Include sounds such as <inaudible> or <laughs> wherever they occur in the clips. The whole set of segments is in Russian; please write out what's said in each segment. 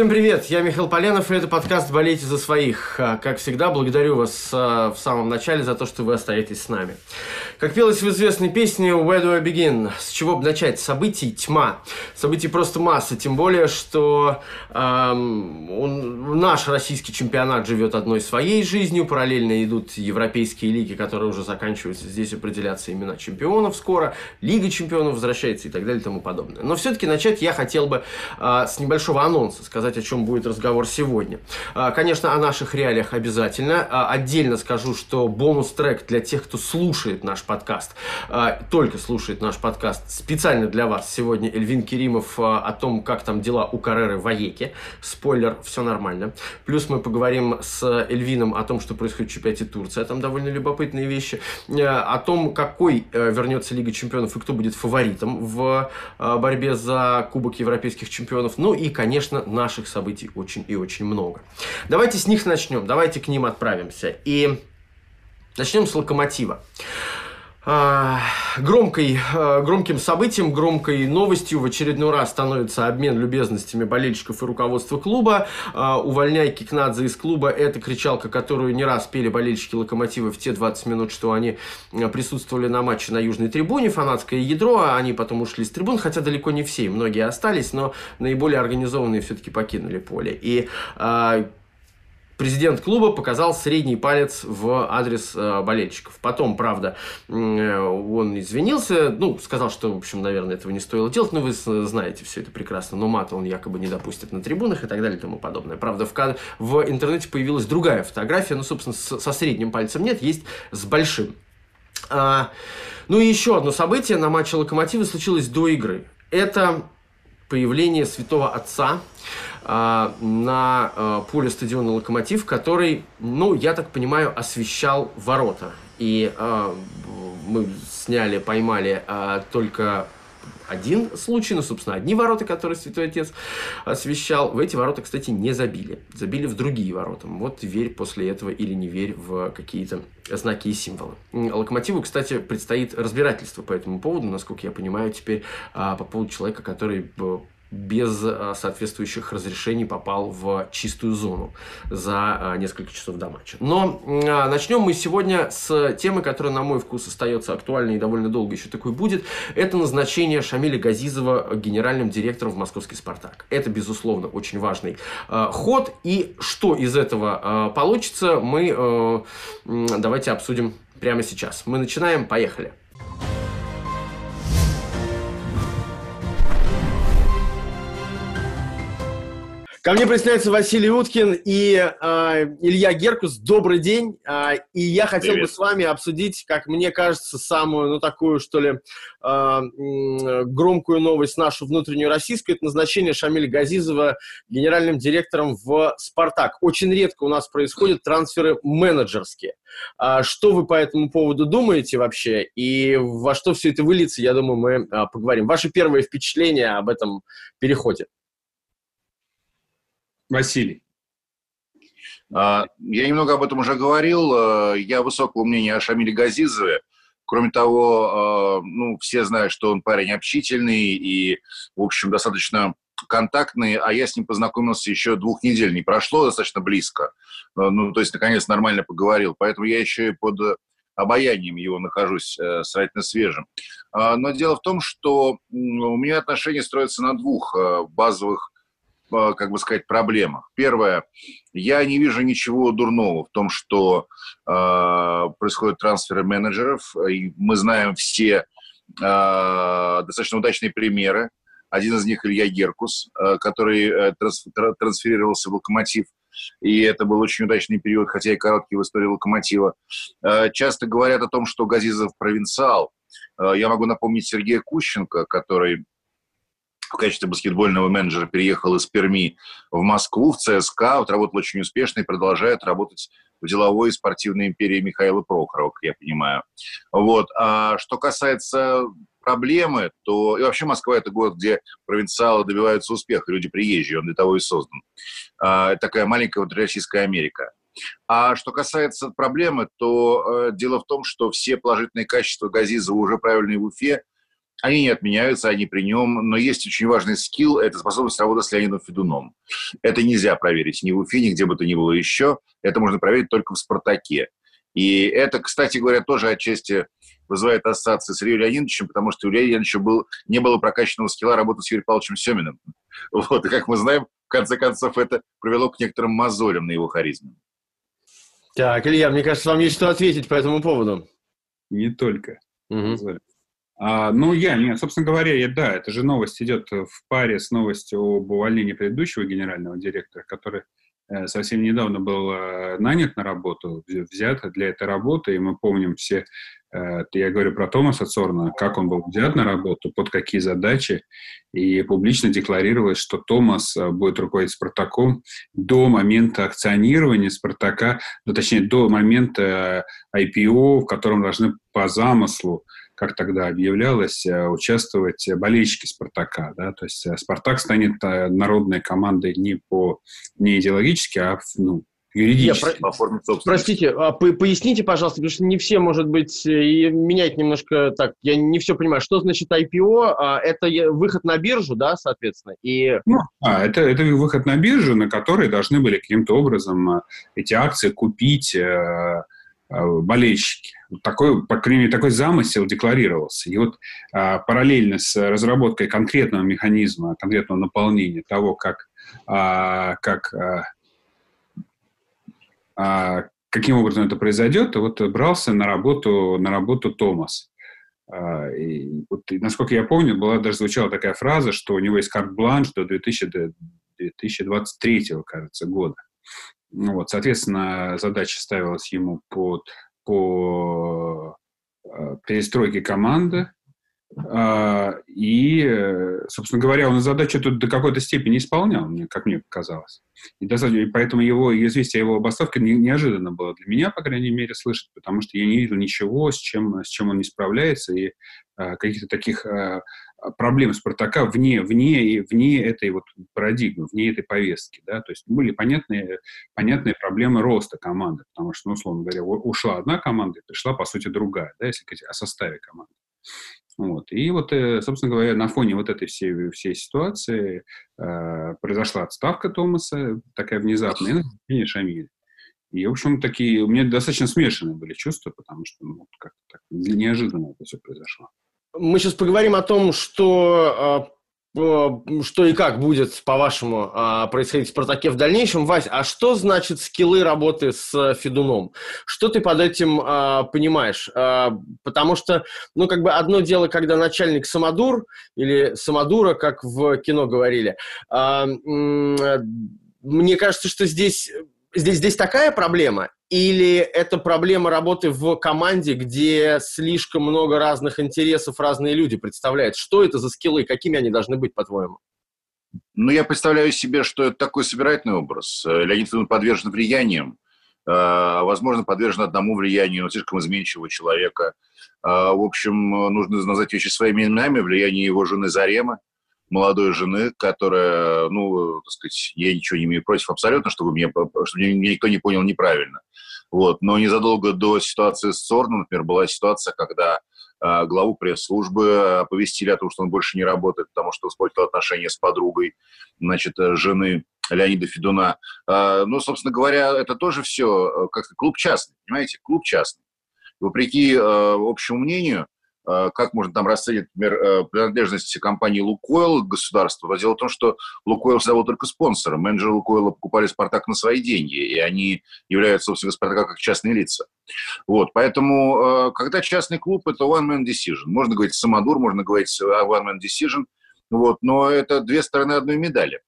Всем привет, я Михаил Поленов, и это подкаст «Болейте за своих». А, как всегда, благодарю вас а, в самом начале за то, что вы остаетесь с нами. Как пелось в известной песне «Where do I begin?» С чего бы начать? Событий тьма. Событий просто масса, тем более, что эм, он, наш российский чемпионат живет одной своей жизнью, параллельно идут европейские лиги, которые уже заканчиваются, здесь определяться имена чемпионов скоро, Лига чемпионов возвращается и так далее и тому подобное. Но все-таки начать я хотел бы э, с небольшого анонса, сказать сказать, о чем будет разговор сегодня. А, конечно, о наших реалиях обязательно. А, отдельно скажу, что бонус-трек для тех, кто слушает наш подкаст, а, только слушает наш подкаст, специально для вас сегодня Эльвин Керимов о том, как там дела у Карреры в Аеке. Спойлер, все нормально. Плюс мы поговорим с Эльвином о том, что происходит в чемпионате Турции. Там довольно любопытные вещи. О том, какой э, вернется Лига чемпионов и кто будет фаворитом в борьбе за Кубок Европейских чемпионов. Ну и, конечно, наш наших событий очень и очень много. Давайте с них начнем, давайте к ним отправимся. И начнем с локомотива. А, громкой, а, громким событием, громкой новостью в очередной раз становится обмен любезностями болельщиков и руководства клуба. А, Увольняй Кикнадзе из клуба – это кричалка, которую не раз пели болельщики Локомотива в те 20 минут, что они присутствовали на матче на Южной трибуне, фанатское ядро, они потом ушли с трибун, хотя далеко не все, многие остались, но наиболее организованные все-таки покинули поле. И президент клуба показал средний палец в адрес э, болельщиков. Потом, правда, э, он извинился, ну, сказал, что, в общем, наверное, этого не стоило делать, но вы знаете все это прекрасно, но мат он якобы не допустит на трибунах и так далее и тому подобное. Правда, в, кад... в интернете появилась другая фотография, ну, собственно, со средним пальцем нет, есть с большим. А, ну и еще одно событие на матче Локомотива случилось до игры. Это появление святого отца на а, поле стадиона «Локомотив», который, ну, я так понимаю, освещал ворота. И а, мы сняли, поймали только один случай, ну, собственно, одни ворота, которые Святой Отец освещал. В эти ворота, кстати, не забили. Забили в другие ворота. Вот верь после этого или не верь в какие-то знаки и символы. Локомотиву, кстати, предстоит разбирательство по этому поводу, насколько я понимаю, теперь по поводу человека, который без а, соответствующих разрешений попал в чистую зону за а, несколько часов до матча. Но а, начнем мы сегодня с темы, которая, на мой вкус, остается актуальной и довольно долго еще такой будет. Это назначение Шамиля Газизова генеральным директором в московский «Спартак». Это, безусловно, очень важный ход. И что из этого получится, мы давайте обсудим прямо сейчас. Мы начинаем, поехали. Ко мне присоединяется Василий Уткин и э, Илья Геркус. Добрый день. Э, и я хотел Привет. бы с вами обсудить, как мне кажется, самую, ну, такую, что ли, э, громкую новость нашу внутреннюю российскую. Это назначение Шамиля Газизова генеральным директором в «Спартак». Очень редко у нас происходят трансферы менеджерские. А что вы по этому поводу думаете вообще? И во что все это выльется, я думаю, мы а, поговорим. Ваши первые впечатления об этом переходе? Василий. А, я немного об этом уже говорил. А, я высокого мнения о Шамиле Газизове. Кроме того, а, ну, все знают, что он парень общительный и, в общем, достаточно контактный, а я с ним познакомился еще двух недель не прошло, достаточно близко. Ну, то есть, наконец, нормально поговорил. Поэтому я еще и под обаянием его нахожусь э, сравнительно свежим. Но дело в том, что у меня отношения строятся на двух базовых Э, как бы сказать, проблемах. Первое, я не вижу ничего дурного в том, что э, происходят трансферы менеджеров. И мы знаем все э, достаточно удачные примеры. Один из них Илья Геркус, э, который э, трансферировался в «Локомотив». И это был очень удачный период, хотя и короткий в истории «Локомотива». Э, часто говорят о том, что Газизов провинциал. Э, я могу напомнить Сергея Кущенко, который в качестве баскетбольного менеджера переехал из Перми в Москву, в ЦСКА, вот работал очень успешно и продолжает работать в деловой и спортивной империи Михаила Прохорова, как я понимаю. Вот. А что касается проблемы, то и вообще Москва это город, где провинциалы добиваются успеха, люди приезжие, он для того и создан. А, такая маленькая вот Российская Америка. А что касается проблемы, то э, дело в том, что все положительные качества Газизова уже правильные в Уфе, они не отменяются, они при нем, но есть очень важный скилл – это способность работать с Леонидом Федуном. Это нельзя проверить ни в Уфе, ни где бы то ни было еще. Это можно проверить только в «Спартаке». И это, кстати говоря, тоже отчасти вызывает ассоциации с Ильей Леонидовичем, потому что у Илья Леонидовича был, не было прокачанного скилла работы с Юрием Павловичем Семиным. <laughs> Вот, и как мы знаем, в конце концов, это привело к некоторым мозолям на его харизме. Так, Илья, мне кажется, вам есть что ответить по этому поводу. Не только. Угу. А, ну, я, нет, собственно говоря, я, да, эта же новость идет в паре с новостью об увольнении предыдущего генерального директора, который э, совсем недавно был э, нанят на работу, взят для этой работы, и мы помним все, э, я говорю про Томаса Цорна, как он был взят на работу, под какие задачи, и публично декларировалось, что Томас будет руководить «Спартаком» до момента акционирования «Спартака», ну, точнее, до момента IPO, в котором должны по замыслу как тогда объявлялось, э, участвовать болельщики «Спартака». Да? То есть э, «Спартак» станет э, народной командой не, по, не идеологически, а ну, юридически. Я, про... Простите, а по поясните, пожалуйста, потому что не все, может быть, и менять немножко так, я не все понимаю. Что значит IPO? А, это выход на биржу, да, соответственно? И... Ну, а, это, это выход на биржу, на который должны были каким-то образом эти акции купить Э, болельщики. Такой, по крайней мере, такой замысел декларировался. И вот а, параллельно с разработкой конкретного механизма, конкретного наполнения того, как, а, как а, а, каким образом это произойдет, вот брался на работу, на работу Томас. А, и, вот, и, насколько я помню, была даже звучала такая фраза, что у него есть карт-бланш до 2000, 2023, кажется, года. Ну, вот, соответственно, задача ставилась ему под, по э, перестройке команды. Э, и, собственно говоря, он задачу тут до какой-то степени исполнял, как мне показалось. И, достаточно, и поэтому его известие о его обосновке не, неожиданно было для меня, по крайней мере, слышать, потому что я не видел ничего, с чем, с чем он не справляется, и э, каких-то таких э, проблем Спартака вне, вне, вне этой вот парадигмы, вне этой повестки, да, то есть были понятные, понятные проблемы роста команды, потому что, ну, условно говоря, ушла одна команда и пришла, по сути, другая, да, если говорить о составе команды. Вот. И вот, э, собственно говоря, на фоне вот этой всей, всей ситуации э, произошла отставка Томаса, такая внезапная, и назначение Шамиля. И, в общем, такие, у меня достаточно смешанные были чувства, потому что, ну, как-то так неожиданно это все произошло. Мы сейчас поговорим о том, что а, что и как будет, по-вашему, а, происходить в «Спартаке» в дальнейшем. Вась, а что значит скиллы работы с Федуном? Что ты под этим а, понимаешь? Потому что, ну, как бы одно дело, когда начальник самодур, или самодура, как в кино говорили. Мне кажется, что здесь здесь, здесь такая проблема? Или это проблема работы в команде, где слишком много разных интересов разные люди представляют? Что это за скиллы? Какими они должны быть, по-твоему? Ну, я представляю себе, что это такой собирательный образ. Э, Леонид Иванович подвержен влияниям, э, возможно, подвержен одному влиянию, но слишком изменчивого человека. Э, в общем, нужно назвать вещи своими именами. Влияние его жены Заремы – молодой жены, которая, ну, так сказать, я ничего не имею против абсолютно, чтобы меня, чтобы меня никто не понял неправильно. Вот. Но незадолго до ситуации с Сорном, например, была ситуация, когда э, главу пресс-службы оповестили о том, что он больше не работает, потому что испортил отношения с подругой, значит, жены Леонида Федуна. Э, ну, собственно говоря, это тоже все как клуб частный, понимаете, клуб частный. Вопреки э, общему мнению, Э, как можно там расценить, например, э, принадлежность компании «Лукойл» государству. дело в том, что «Лукойл» всегда был только спонсором. Менеджеры «Лукойла» покупали «Спартак» на свои деньги, и они являются, собственно, «Спартака» как частные лица. Вот, поэтому, э, когда частный клуб, это one-man decision. Можно говорить «самодур», можно говорить one-man decision, вот, но это две стороны одной медали.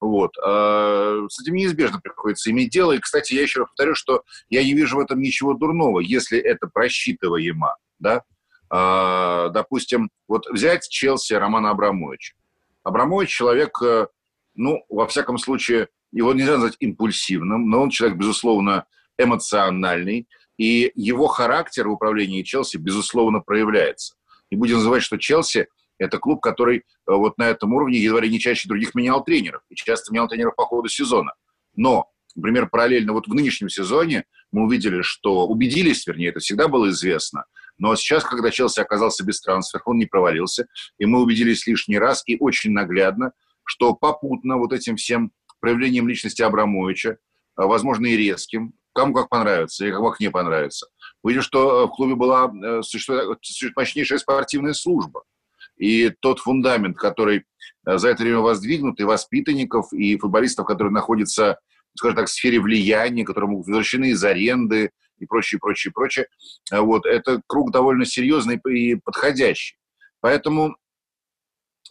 Вот. С этим неизбежно приходится иметь дело. И, кстати, я еще раз повторю, что я не вижу в этом ничего дурного, если это просчитываемо, да, допустим, вот взять Челси Романа Абрамовича. Абрамович человек, э, ну, во всяком случае, его нельзя назвать импульсивным, но он человек, безусловно, эмоциональный, и его характер в управлении Челси, безусловно, проявляется. Не будем забывать, что Челси – это клуб, который э, вот на этом уровне едва ли не чаще других менял тренеров, и часто менял тренеров по ходу сезона. Но, например, параллельно вот в нынешнем сезоне мы увидели, что убедились, вернее, это всегда было известно – Но сейчас, когда Челси оказался без трансфера, он не провалился, и мы убедились лишний раз и очень наглядно, что попутно вот этим всем проявлением личности Абрамовича, а, возможно, и резким, кому как понравится и кому как не понравится, увидим, что э, в клубе была э, существует, существует мощнейшая спортивная служба. И тот фундамент, который э, за это время воздвигнут, и воспитанников, и футболистов, которые находятся, скажем так, в сфере влияния, которые могут возвращены из аренды и прочее, прочее, прочее, вот, это круг довольно серьезный и подходящий. Поэтому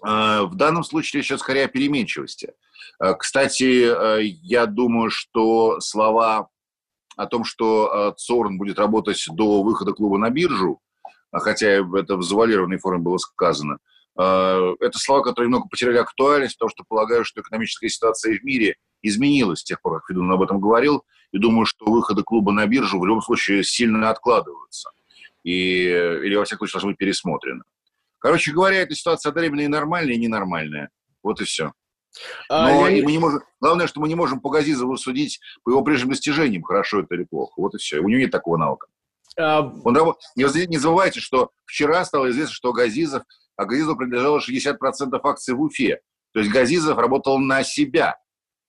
в данном случае идет скорее о переменчивости. Кстати, я думаю, что слова о том, что Цорн будет работать до выхода клуба на биржу, хотя это в завуалированной форме было сказано. Это слова, которые немного потеряли актуальность, потому что полагаю, что экономическая ситуация в мире изменилась с тех пор, как Федун об этом говорил, и думаю, что выходы клуба на биржу в любом случае сильно откладываются. И, или, во всяком случае, должны быть пересмотрены. Короче говоря, эта ситуация одновременно и нормальная, и ненормальная. Вот и все. А, Но я... мы не можем, главное, что мы не можем по Газизову судить по его прежним достижениям, хорошо это или плохо. Вот и все. У него нет такого навыка. А... Он, не, не забывайте, что вчера стало известно, что Газизов, а Газизову принадлежало 60% акций в Уфе. То есть Газизов работал на себя.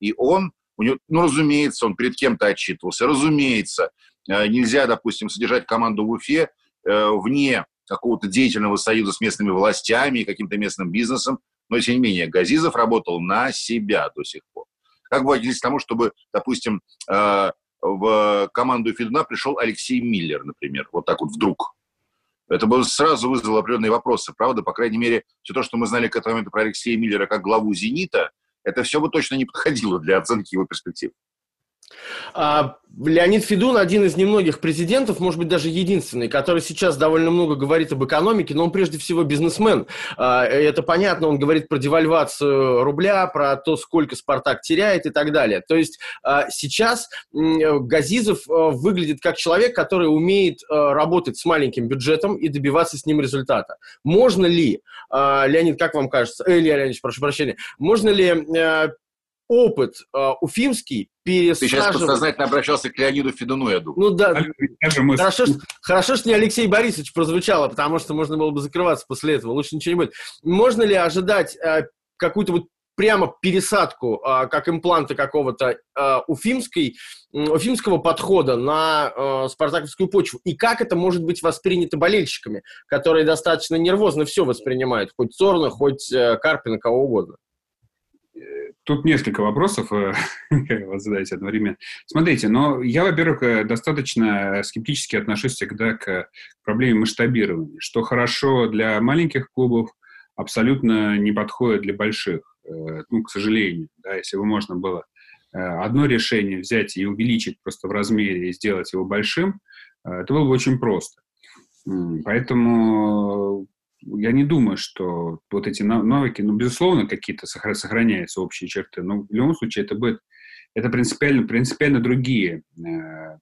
И он, у него, ну, разумеется, он перед кем-то отчитывался. Разумеется, э, нельзя, допустим, содержать команду в Уфе э, вне какого-то деятельного союза с местными властями и каким-то местным бизнесом. Но, тем не менее, Газизов работал на себя до сих пор. Как бы отнеслись к тому, чтобы, допустим, э, в команду Федуна пришел Алексей Миллер, например, вот так вот вдруг. Это бы сразу вызвало определенные вопросы, правда? По крайней мере, все то, что мы знали к этому моменту про Алексея Миллера как главу «Зенита», это все бы точно не подходило для оценки его перспектив. А, Леонид Федун один из немногих президентов, может быть, даже единственный, который сейчас довольно много говорит об экономике, но он прежде всего бизнесмен. А, это понятно, он говорит про девальвацию рубля, про то, сколько «Спартак» теряет и так далее. То есть а, сейчас Газизов выглядит как человек, который умеет работать с маленьким бюджетом и добиваться с ним результата. Можно ли, Леонид, как вам кажется, э, Илья Леонидович, прошу прощения, можно ли опыт э, уфимский пересаживать... Ты сейчас подсознательно обращался к Леониду Федуну, я думаю. Ну да, хорошо, что, хорошо, что не Алексей Борисович прозвучало, потому что можно было бы закрываться после этого, лучше ничего не будет. Можно ли ожидать э, какую-то вот прямо пересадку, э, как импланта какого-то э, уфимской, уфимского подхода на э, спартаковскую почву? И как это может быть воспринято болельщиками, которые достаточно нервозно все воспринимают, хоть Цорна, хоть э, Карпина, кого угодно? Тут несколько вопросов э, <laughs> вы задаете одновременно. Смотрите, но я, во-первых, э, достаточно скептически отношусь всегда к проблеме масштабирования, что хорошо для маленьких клубов, абсолютно не подходит для больших. Э, ну, к сожалению, да, если бы можно было одно решение взять и увеличить просто в размере и сделать его большим, это было бы очень просто. Поэтому я не думаю, что вот эти навыки, ну, безусловно, какие-то сохраняются общие черты, но в любом случае это будет, это принципиально, принципиально другие э,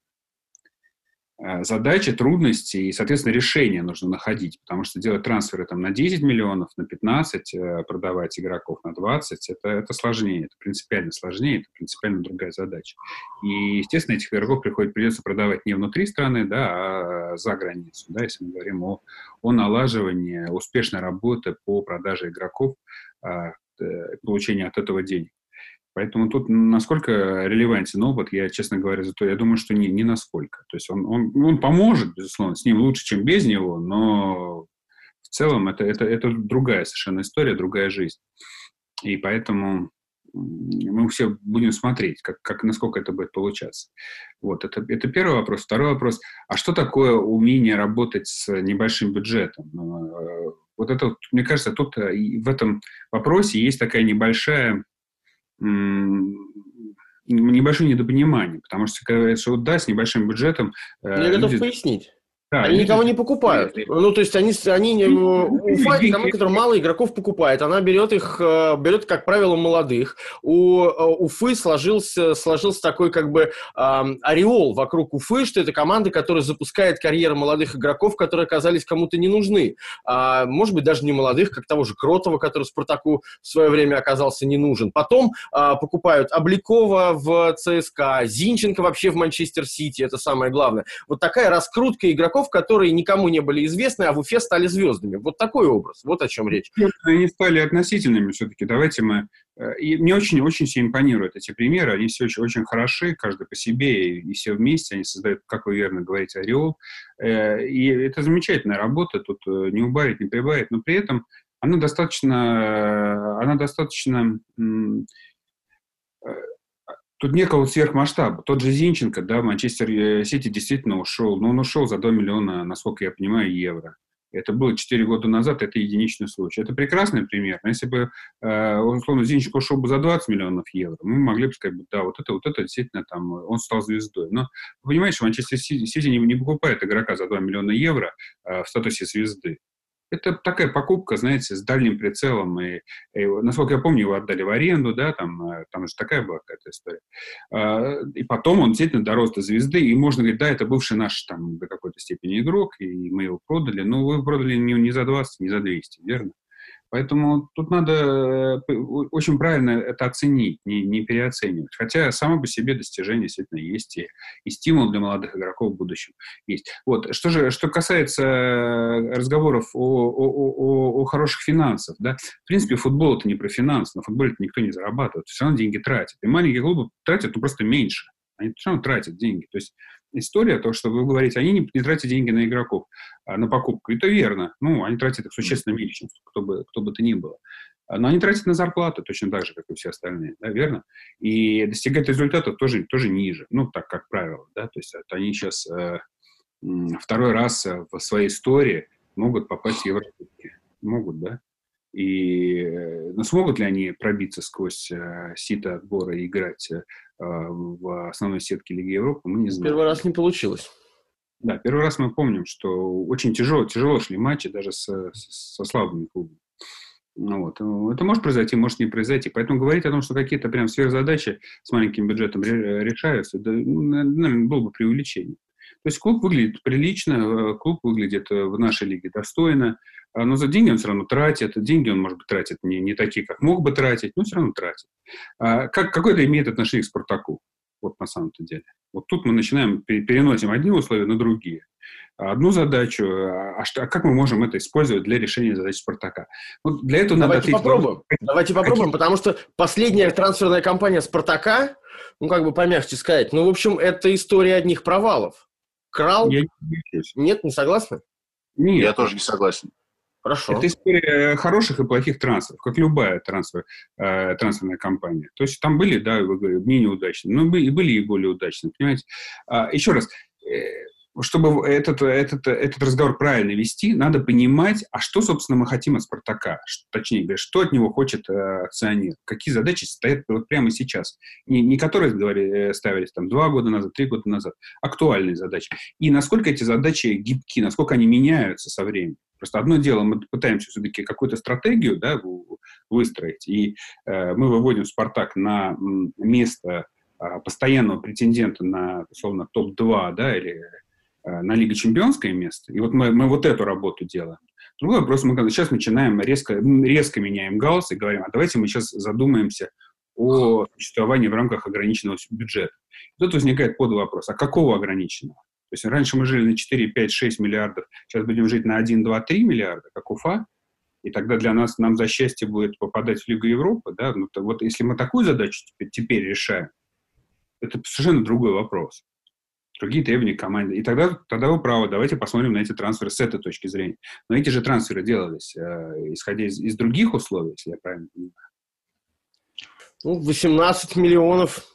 задачи, трудности и, соответственно, решения нужно находить, потому что делать трансферы там на 10 миллионов, на 15, э, продавать игроков на 20, это, это сложнее, это принципиально сложнее, это принципиально другая задача. И, естественно, этих игроков приходит, придется продавать не внутри страны, да, а за границу, да, если мы говорим о, о налаживании успешной работы по продаже игроков, а, э, получению от этого денег. Поэтому тут насколько релевантен опыт, я, честно говоря, зато я думаю, что не, не насколько. То есть он, он, он поможет, безусловно, с ним лучше, чем без него, но в целом это, это, это другая совершенно история, другая жизнь. И поэтому мы все будем смотреть, как, как, насколько это будет получаться. Вот, это, это первый вопрос. Второй вопрос. А что такое умение работать с небольшим бюджетом? Э, вот это, мне кажется, тут э, в этом вопросе есть такая небольшая небольшое недопонимание, потому что, когда что вот да, с небольшим бюджетом... Э, Я люди... готов пояснить. Да, они никого не покупают. Ну, то есть они, они Уфа команда, которая мало игроков покупает. Она берет их, э, берет, как правило, молодых. У э, Уфы сложился, сложился такой как бы эм, ореол вокруг Уфы, что это команда, которая запускает карьеры молодых игроков, которые оказались кому-то не нужны. А, может быть, даже не молодых, как того же Кротова, который Спартаку в свое время оказался не нужен. Потом а, покупают Обликова в ЦСКА, Зинченко вообще в Манчестер Сити, это самое главное. Вот такая раскрутка игроков игроков, которые никому не были известны, а в Уфе стали звездами. Вот такой образ. Вот о чем речь. Они стали относительными все-таки. Давайте мы... Э, и мне очень-очень все импонируют эти примеры. Они все очень, очень хороши, каждый по себе, и, все вместе. Они создают, как вы верно говорите, ореол. Э, и это замечательная работа. Тут э, не убавить, не прибавить. Но при этом она достаточно... Она достаточно Тут некого сверхмасштаба. Тот же Зинченко, да, Манчестер э, Сити действительно ушел, но он ушел за 2 миллиона, насколько я понимаю, евро. Это было 4 года назад, это единичный случай. Это прекрасный пример. Но если бы, э, условно, Зинченко ушел бы за 20 миллионов евро, мы могли бы сказать, да, вот это, вот это действительно там, он стал звездой. Но, понимаешь, Манчестер Сити не, не покупает игрока за 2 миллиона евро э, в статусе звезды. Это такая покупка, знаете, с дальним прицелом. И, и, насколько я помню, его отдали в аренду, да, там, э, там же такая была какая-то история. А, и потом он действительно дорос до звезды, и можно говорить, да, это бывший наш там до какой-то степени игрок, и мы его продали, но вы продали не, не за 20, не за 200, верно? Поэтому тут надо э, очень правильно это оценить, не, не переоценивать. Хотя само по себе достижение действительно есть, и, и стимул для молодых игроков в будущем есть. Вот. Что же, что касается э, разговоров о, о, о, о хороших финансах, да, в принципе, футбол это не про финансы, на футболе никто не зарабатывает, все равно деньги тратят. И маленькие клубы тратят ну, просто меньше. Они все равно тратят деньги. То есть история, то, что вы говорите, они не, не тратят деньги на игроков, а на покупку. Это верно. Ну, они тратят их существенно меньше, кто бы, кто бы то ни было. Но они тратят на зарплату точно так же, как и все остальные, да, верно? И достигать результатов тоже, тоже ниже, ну, так, как правило, да, то есть это они сейчас э, второй раз э, в своей истории могут попасть в Еврокубки. Могут, да? И э, но смогут ли они пробиться сквозь э, сито отбора и играть э, в основной сетке Лиги Европы, мы не знаем. Первый раз не получилось. Да, первый раз мы помним, что очень тяжело, тяжело шли матчи даже со, со слабыми клубами. Ну, вот. Это может произойти, может не произойти. Поэтому говорить о том, что какие-то прям сверхзадачи с маленьким бюджетом решаются, да, ну, наверное, было бы преувеличение. То есть клуб выглядит прилично, клуб выглядит в нашей лиге достойно, а, но за деньги он все равно тратит. Деньги он, может быть, тратит не, не такие, как мог бы тратить, но все равно тратит. А как, какое это имеет отношение к «Спартаку»? Вот на самом-то деле. Вот тут мы начинаем, переносим одни условия на другие. Одну задачу, а, что, а как мы можем это использовать для решения задач «Спартака»? Вот для этого Давайте надо попробуем. Ответить... Давайте попробуем, потому что последняя трансферная кампания «Спартака», ну, как бы помягче сказать, ну, в общем, это история одних провалов. Крал? Я не Нет, не согласны? Нет. Я тоже не согласен. Хорошо. Это история хороших и плохих трансферов, как любая трансфер, э, трансферная компания. То есть там были, да, вы говорите, менее удачные, но и были и более удачные, понимаете. А, еще раз, э, чтобы этот, этот, этот разговор правильно вести, надо понимать, а что, собственно, мы хотим от «Спартака», точнее говоря, что от него хочет э, акционер, какие задачи стоят вот прямо сейчас. Не, не которые говорили, э, ставились там два года назад, три года назад, актуальные задачи. И насколько эти задачи гибки, насколько они меняются со временем. Просто одно дело, мы пытаемся все-таки какую-то стратегию да, выстроить, и э, мы выводим «Спартак» на место э, постоянного претендента на, условно, топ-2, да, или на Лига Чемпионское место. И вот мы, мы вот эту работу делаем. Другой вопрос, мы сейчас начинаем резко, резко меняем галс и говорим, а давайте мы сейчас задумаемся о существовании в рамках ограниченного бюджета. И тут возникает под вопрос, а какого ограниченного? То есть раньше мы жили на 4, 5, 6 миллиардов, сейчас будем жить на 1, 2, 3 миллиарда, как Уфа, и тогда для нас, нам за счастье будет попадать в Лигу Европы, да, ну, то вот если мы такую задачу теперь, теперь решаем, это совершенно другой вопрос. Другие требования команды. И тогда, тогда вы правы, давайте посмотрим на эти трансферы с этой точки зрения. Но эти же трансферы делались, э, исходя из, из других условий, если я правильно понимаю. Ну, 18 миллионов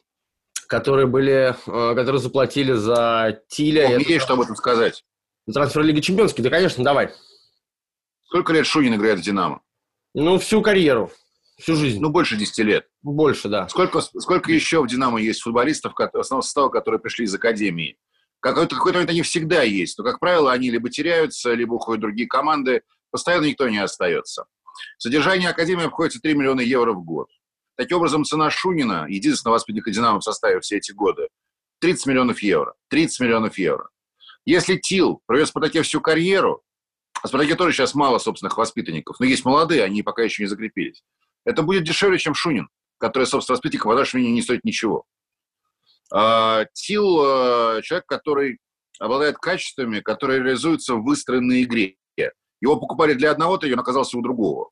которые были, э, которые заплатили за Тиля. О, есть что об этом сказать. Трансфер Лиги Чемпионский, да, конечно, давай. Сколько лет Шунин играет в «Динамо»? Ну, всю карьеру, всю жизнь. Ну, больше 10 лет. Больше, да. Сколько, сколько еще в «Динамо» есть футболистов, основного состава, которые пришли из Академии? Какой-то какой момент они всегда есть, но, как правило, они либо теряются, либо уходят в другие команды. Постоянно никто не остается. Содержание Академии обходится 3 миллиона евро в год. Таким образом, цена Шунина, единственного воспитанника «Динамо» в составе все эти годы, 30 миллионов евро. 30 миллионов евро. Если Тил провез в «Спартаке» всю карьеру, а в «Спартаке» тоже сейчас мало собственных воспитанников, но есть молодые, они пока еще не закрепились, это будет дешевле, чем Шунин, который, собственно, по нашему мнению, не стоит ничего. А, Тил а, человек, который обладает качествами, которые реализуются в выстроенной игре. Его покупали для одного-то, и он оказался у другого.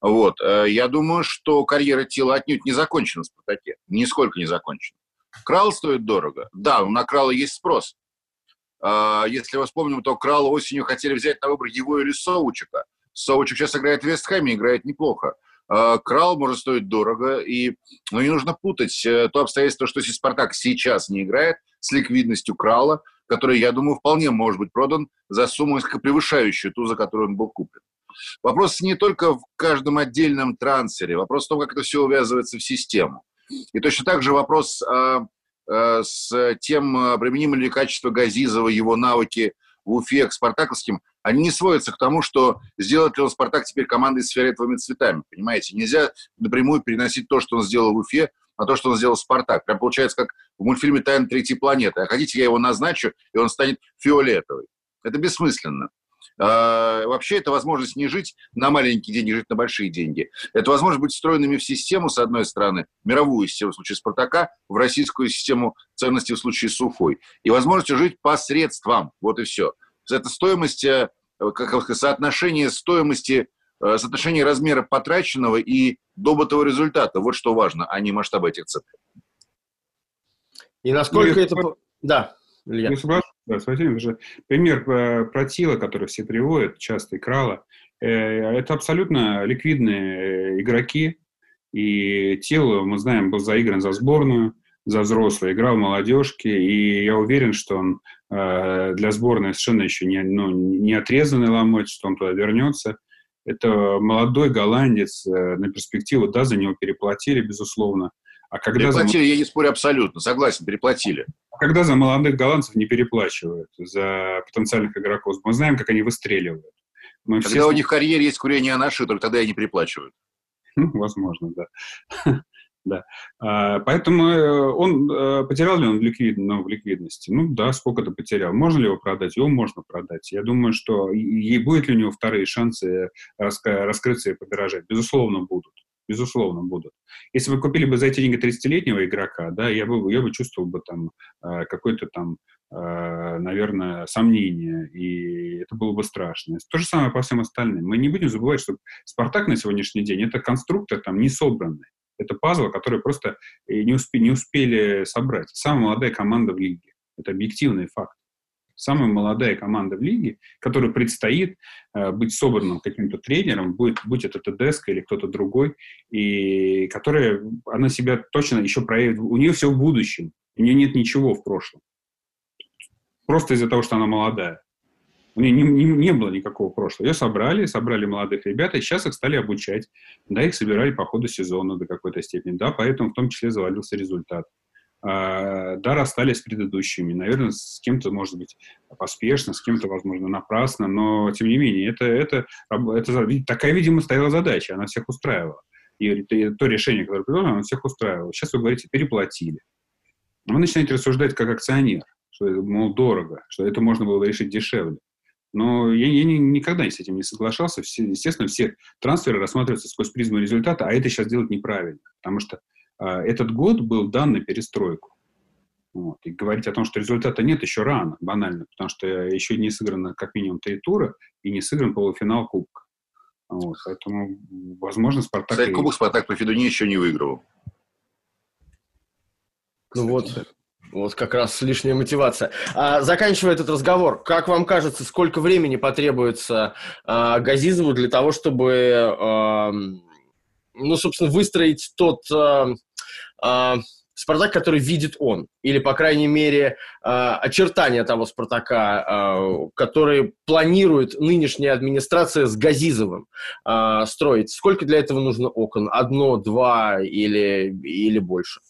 Вот. Э, я думаю, что карьера Тила отнюдь не закончена в «Спартаке». Нисколько не закончена. Крал стоит дорого? Да, на Крала есть спрос. А, если вы вспомним, то Крала осенью хотели взять на выбор его или Соучика. Соучик сейчас играет в Вестхэме, играет неплохо. А, Крал может стоить дорого, и ну, не нужно путать э, то обстоятельство, что «Спартак» сейчас не играет с ликвидностью Крала, который, я думаю, вполне может быть продан за сумму, несколько превышающую ту, за которую он был куплен. Вопрос не только в каждом отдельном трансфере, вопрос в том, как это все увязывается в систему. И точно так же вопрос а, а, с тем, а, применимы ли качество Газизова, его навыки в Уфе к спартаковским, они не сводятся к тому, что сделать ли он Спартак теперь командой с фиолетовыми цветами. Понимаете, нельзя напрямую переносить то, что он сделал в Уфе, на то, что он сделал Спартак. Прям получается, как в мультфильме «Тайна третьей планеты». А хотите, я его назначу, и он станет фиолетовый. Это бессмысленно. А, вообще это возможность не жить на маленькие деньги, жить на большие деньги. Это возможность быть встроенными в систему, с одной стороны, мировую систему в случае Спартака, в российскую систему ценностей в случае с. И возможность жить посредством. Вот и все. Это стоимость, э, как сказать, соотношение стоимости, э, соотношение размера потраченного и добытого результата. Вот что важно, а не масштаб этих цифр. И насколько ну, это... Да. Илья. Я соглашусь, да, с Василием. Же пример э, про Тила, который все приводят, часто и Крала, это абсолютно ликвидные игроки. И Тил, мы знаем, был заигран за сборную, за взрослые, играл в молодежке, и я уверен, что он э, для сборной совершенно еще не, ну, не отрезанный ломоть, что он туда вернется. Это молодой голландец э, на перспективу, да, за него переплатили, безусловно. А когда переплатили, за... я не спорю абсолютно, согласен, переплатили. А когда за молодых голландцев не переплачивают, за потенциальных игроков? Мы знаем, как они выстреливают. Мы когда все... у них в карьере есть курение анаши, только тогда и не переплачивают. Ну, возможно, да. <laughs> да. А, поэтому э, он э, потерял ли он ликвид, ну, в ликвидности? Ну да, сколько-то потерял. Можно ли его продать? Его можно продать. Я думаю, что и будет ли у него вторые шансы раскрыться и подорожать? Безусловно, будут безусловно, будут. Если вы купили бы за эти деньги 30-летнего игрока, да, я бы, я бы чувствовал бы там э, какое-то там, э, наверное, сомнение, и это было бы страшно. То же самое по всем остальным. Мы не будем забывать, что «Спартак» на сегодняшний день — это конструктор там не собранный. Это пазл, который просто не, успе, не успели собрать. Самая молодая команда в лиге. Это объективный факт самая молодая команда в лиге, которая предстоит э, быть собранным каким-то тренером, будет, будь это ТДСК или кто-то другой, и которая, она себя точно еще проявит, у нее все в будущем, у нее нет ничего в прошлом. Просто из-за того, что она молодая. У нее не, не, не было никакого прошлого. Ее собрали, собрали молодых ребят, и сейчас их стали обучать. Да, их собирали по ходу сезона до какой-то степени. Да, поэтому в том числе завалился результат. А, да, расстались с предыдущими. Наверное, с кем-то, может быть, поспешно, с кем-то, возможно, напрасно, но, тем не менее, это, это, это такая, видимо, стояла задача, она всех устраивала. И то решение, которое предложено, оно всех устраивало. Сейчас вы говорите, переплатили. Вы начинаете рассуждать как акционер, что это, мол, дорого, что это можно было решить дешевле. Но я, я никогда с этим не соглашался. Все, естественно, все трансферы рассматриваются сквозь призму результата, а это сейчас делать неправильно. Потому что а, этот год был дан на перестройку. Вот. И говорить о том, что результата нет, еще рано, банально, потому что еще не сыграно как минимум три тура и не сыгран полуфинал Кубка. Вот. Поэтому, возможно, Спартак... Кстати, Кубок Спартак по Федуне еще не выиграл. Ну вот, вот как раз лишняя мотивация. А, заканчивая этот разговор, как вам кажется, сколько времени потребуется а, Газизову для того, чтобы, а, ну, собственно, выстроить тот а, э, Спартак, который видит он, или, по крайней мере, э, очертания того Спартака, э, который планирует нынешняя администрация с Газизовым э, строить. Сколько для этого нужно окон? Одно, два или, или больше?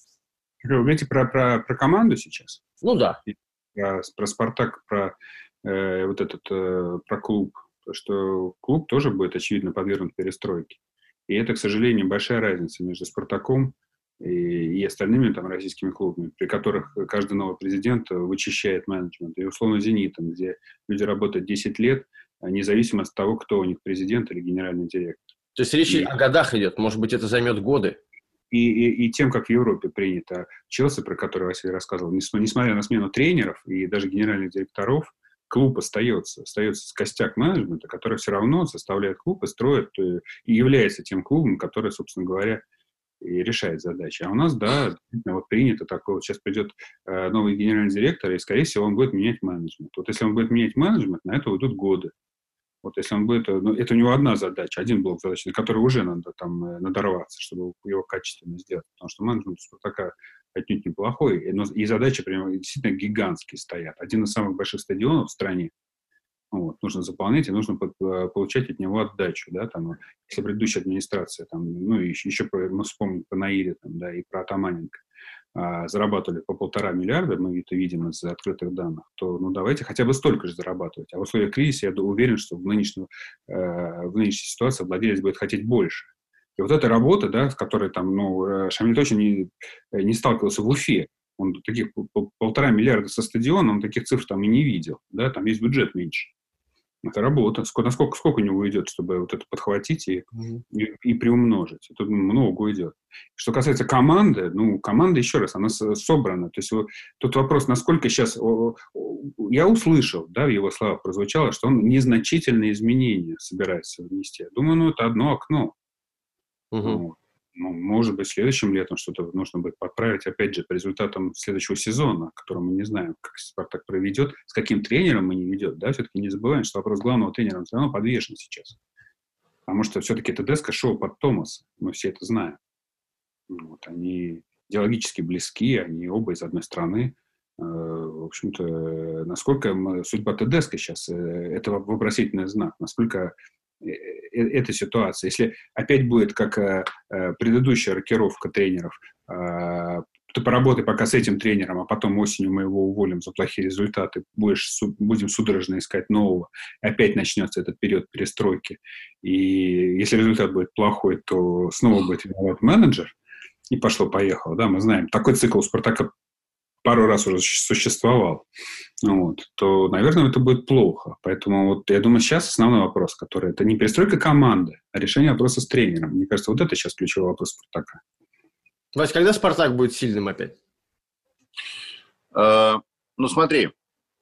Вы говорите про, про, про команду сейчас? Ну да. Про, про Спартак, про э, вот этот, э, про клуб. Что клуб тоже будет, очевидно, подвергнут перестройке. И это, к сожалению, большая разница между Спартаком и, и остальными там российскими клубами, при которых каждый новый президент вычищает менеджмент. И условно «Зенитом», где люди работают 10 лет, независимо от того, кто у них президент или генеральный директор. То есть речь и... о годах идет, может быть, это займет годы? И, и, и тем, как в Европе принято. Челси, про который Василий рассказывал, несмотря на смену тренеров и даже генеральных директоров, клуб остается, остается костяк менеджмента, который все равно составляет клуб и строит, э, и является тем клубом, который, собственно говоря, и решает задачи. А у нас, да, вот принято такое, вот сейчас придет э, новый генеральный директор, и, скорее всего, он будет менять менеджмент. Вот если он будет менять менеджмент, на это уйдут годы. Вот если он будет, ну, это у него одна задача, один блок задач, на который уже надо там э, надорваться, чтобы его качественно сделать. Потому что менеджмент Спартака отнюдь неплохой, и, но, и задачи прямо действительно гигантские стоят. Один из самых больших стадионов в стране, вот, нужно заполнять, и нужно под, э, получать от него отдачу, да, там, если предыдущая администрация, там, ну, еще, еще про, мы вспомним по Наире, там, да, и про Атаманенко, зарабатывали по полтора миллиарда, мы это видим из открытых данных, то, ну, давайте хотя бы столько же зарабатывать. А в условиях кризиса я уверен, что в, нынешнем, э, в нынешней ситуации владелец будет хотеть больше. И вот эта работа, да, с которой там, ну, э, Шамиль точно не, не сталкивался в Уфе, он таких полтора миллиарда со стадиона, он таких цифр там и не видел, да, там есть бюджет меньше. Это работа. Сколько, насколько, сколько у него уйдет, чтобы вот это подхватить и, mm-hmm. и, и приумножить? Это много уйдет. Что касается команды, ну, команда, еще раз, она собрана. То есть тут вопрос, насколько сейчас... Я услышал, да, в его словах прозвучало, что он незначительные изменения собирается внести. Я думаю, ну, это одно окно. Mm-hmm. Вот ну, может быть, следующим летом что-то нужно будет подправить, опять же, по результатам следующего сезона, который мы не знаем, как Спартак проведет, с каким тренером мы не ведет, да, все-таки не забываем, что вопрос главного тренера все равно подвешен сейчас. Потому что все-таки ТДСК шел под Томас, мы все это знаем. Вот, они идеологически близки, они оба из одной страны. Э, в общем-то, насколько судьба ТДСК сейчас, э, это вопросительный знак, насколько эта ситуация. Если опять будет как э, предыдущая рокировка тренеров, ты поработай пока с этим тренером, а потом осенью мы его уволим за плохие результаты, будешь, будем судорожно искать нового, опять начнется этот период перестройки. И если результат будет плохой, то снова будет виноват менеджер, и пошло-поехало, да, мы знаем. Такой цикл у «Спартака» пару раз уже существовал, вот, то, наверное, это будет плохо. Поэтому вот я думаю, сейчас основной вопрос, который это не перестройка команды, а решение вопроса с тренером. Мне кажется, вот это сейчас ключевой вопрос Спартака. Вась, когда Спартак будет сильным опять? Э, ну, смотри,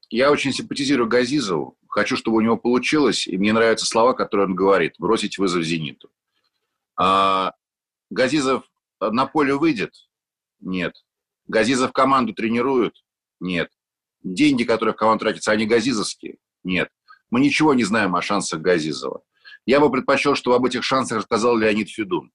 я очень симпатизирую Газизову, хочу, чтобы у него получилось, и мне нравятся слова, которые он говорит, бросить вызов «Зениту». А, Газизов на поле выйдет? Нет. Газизов команду тренируют? Нет. Деньги, которые в команду тратятся, они газизовские? Нет. Мы ничего не знаем о шансах Газизова. Я бы предпочел, чтобы об этих шансах рассказал Леонид Федун.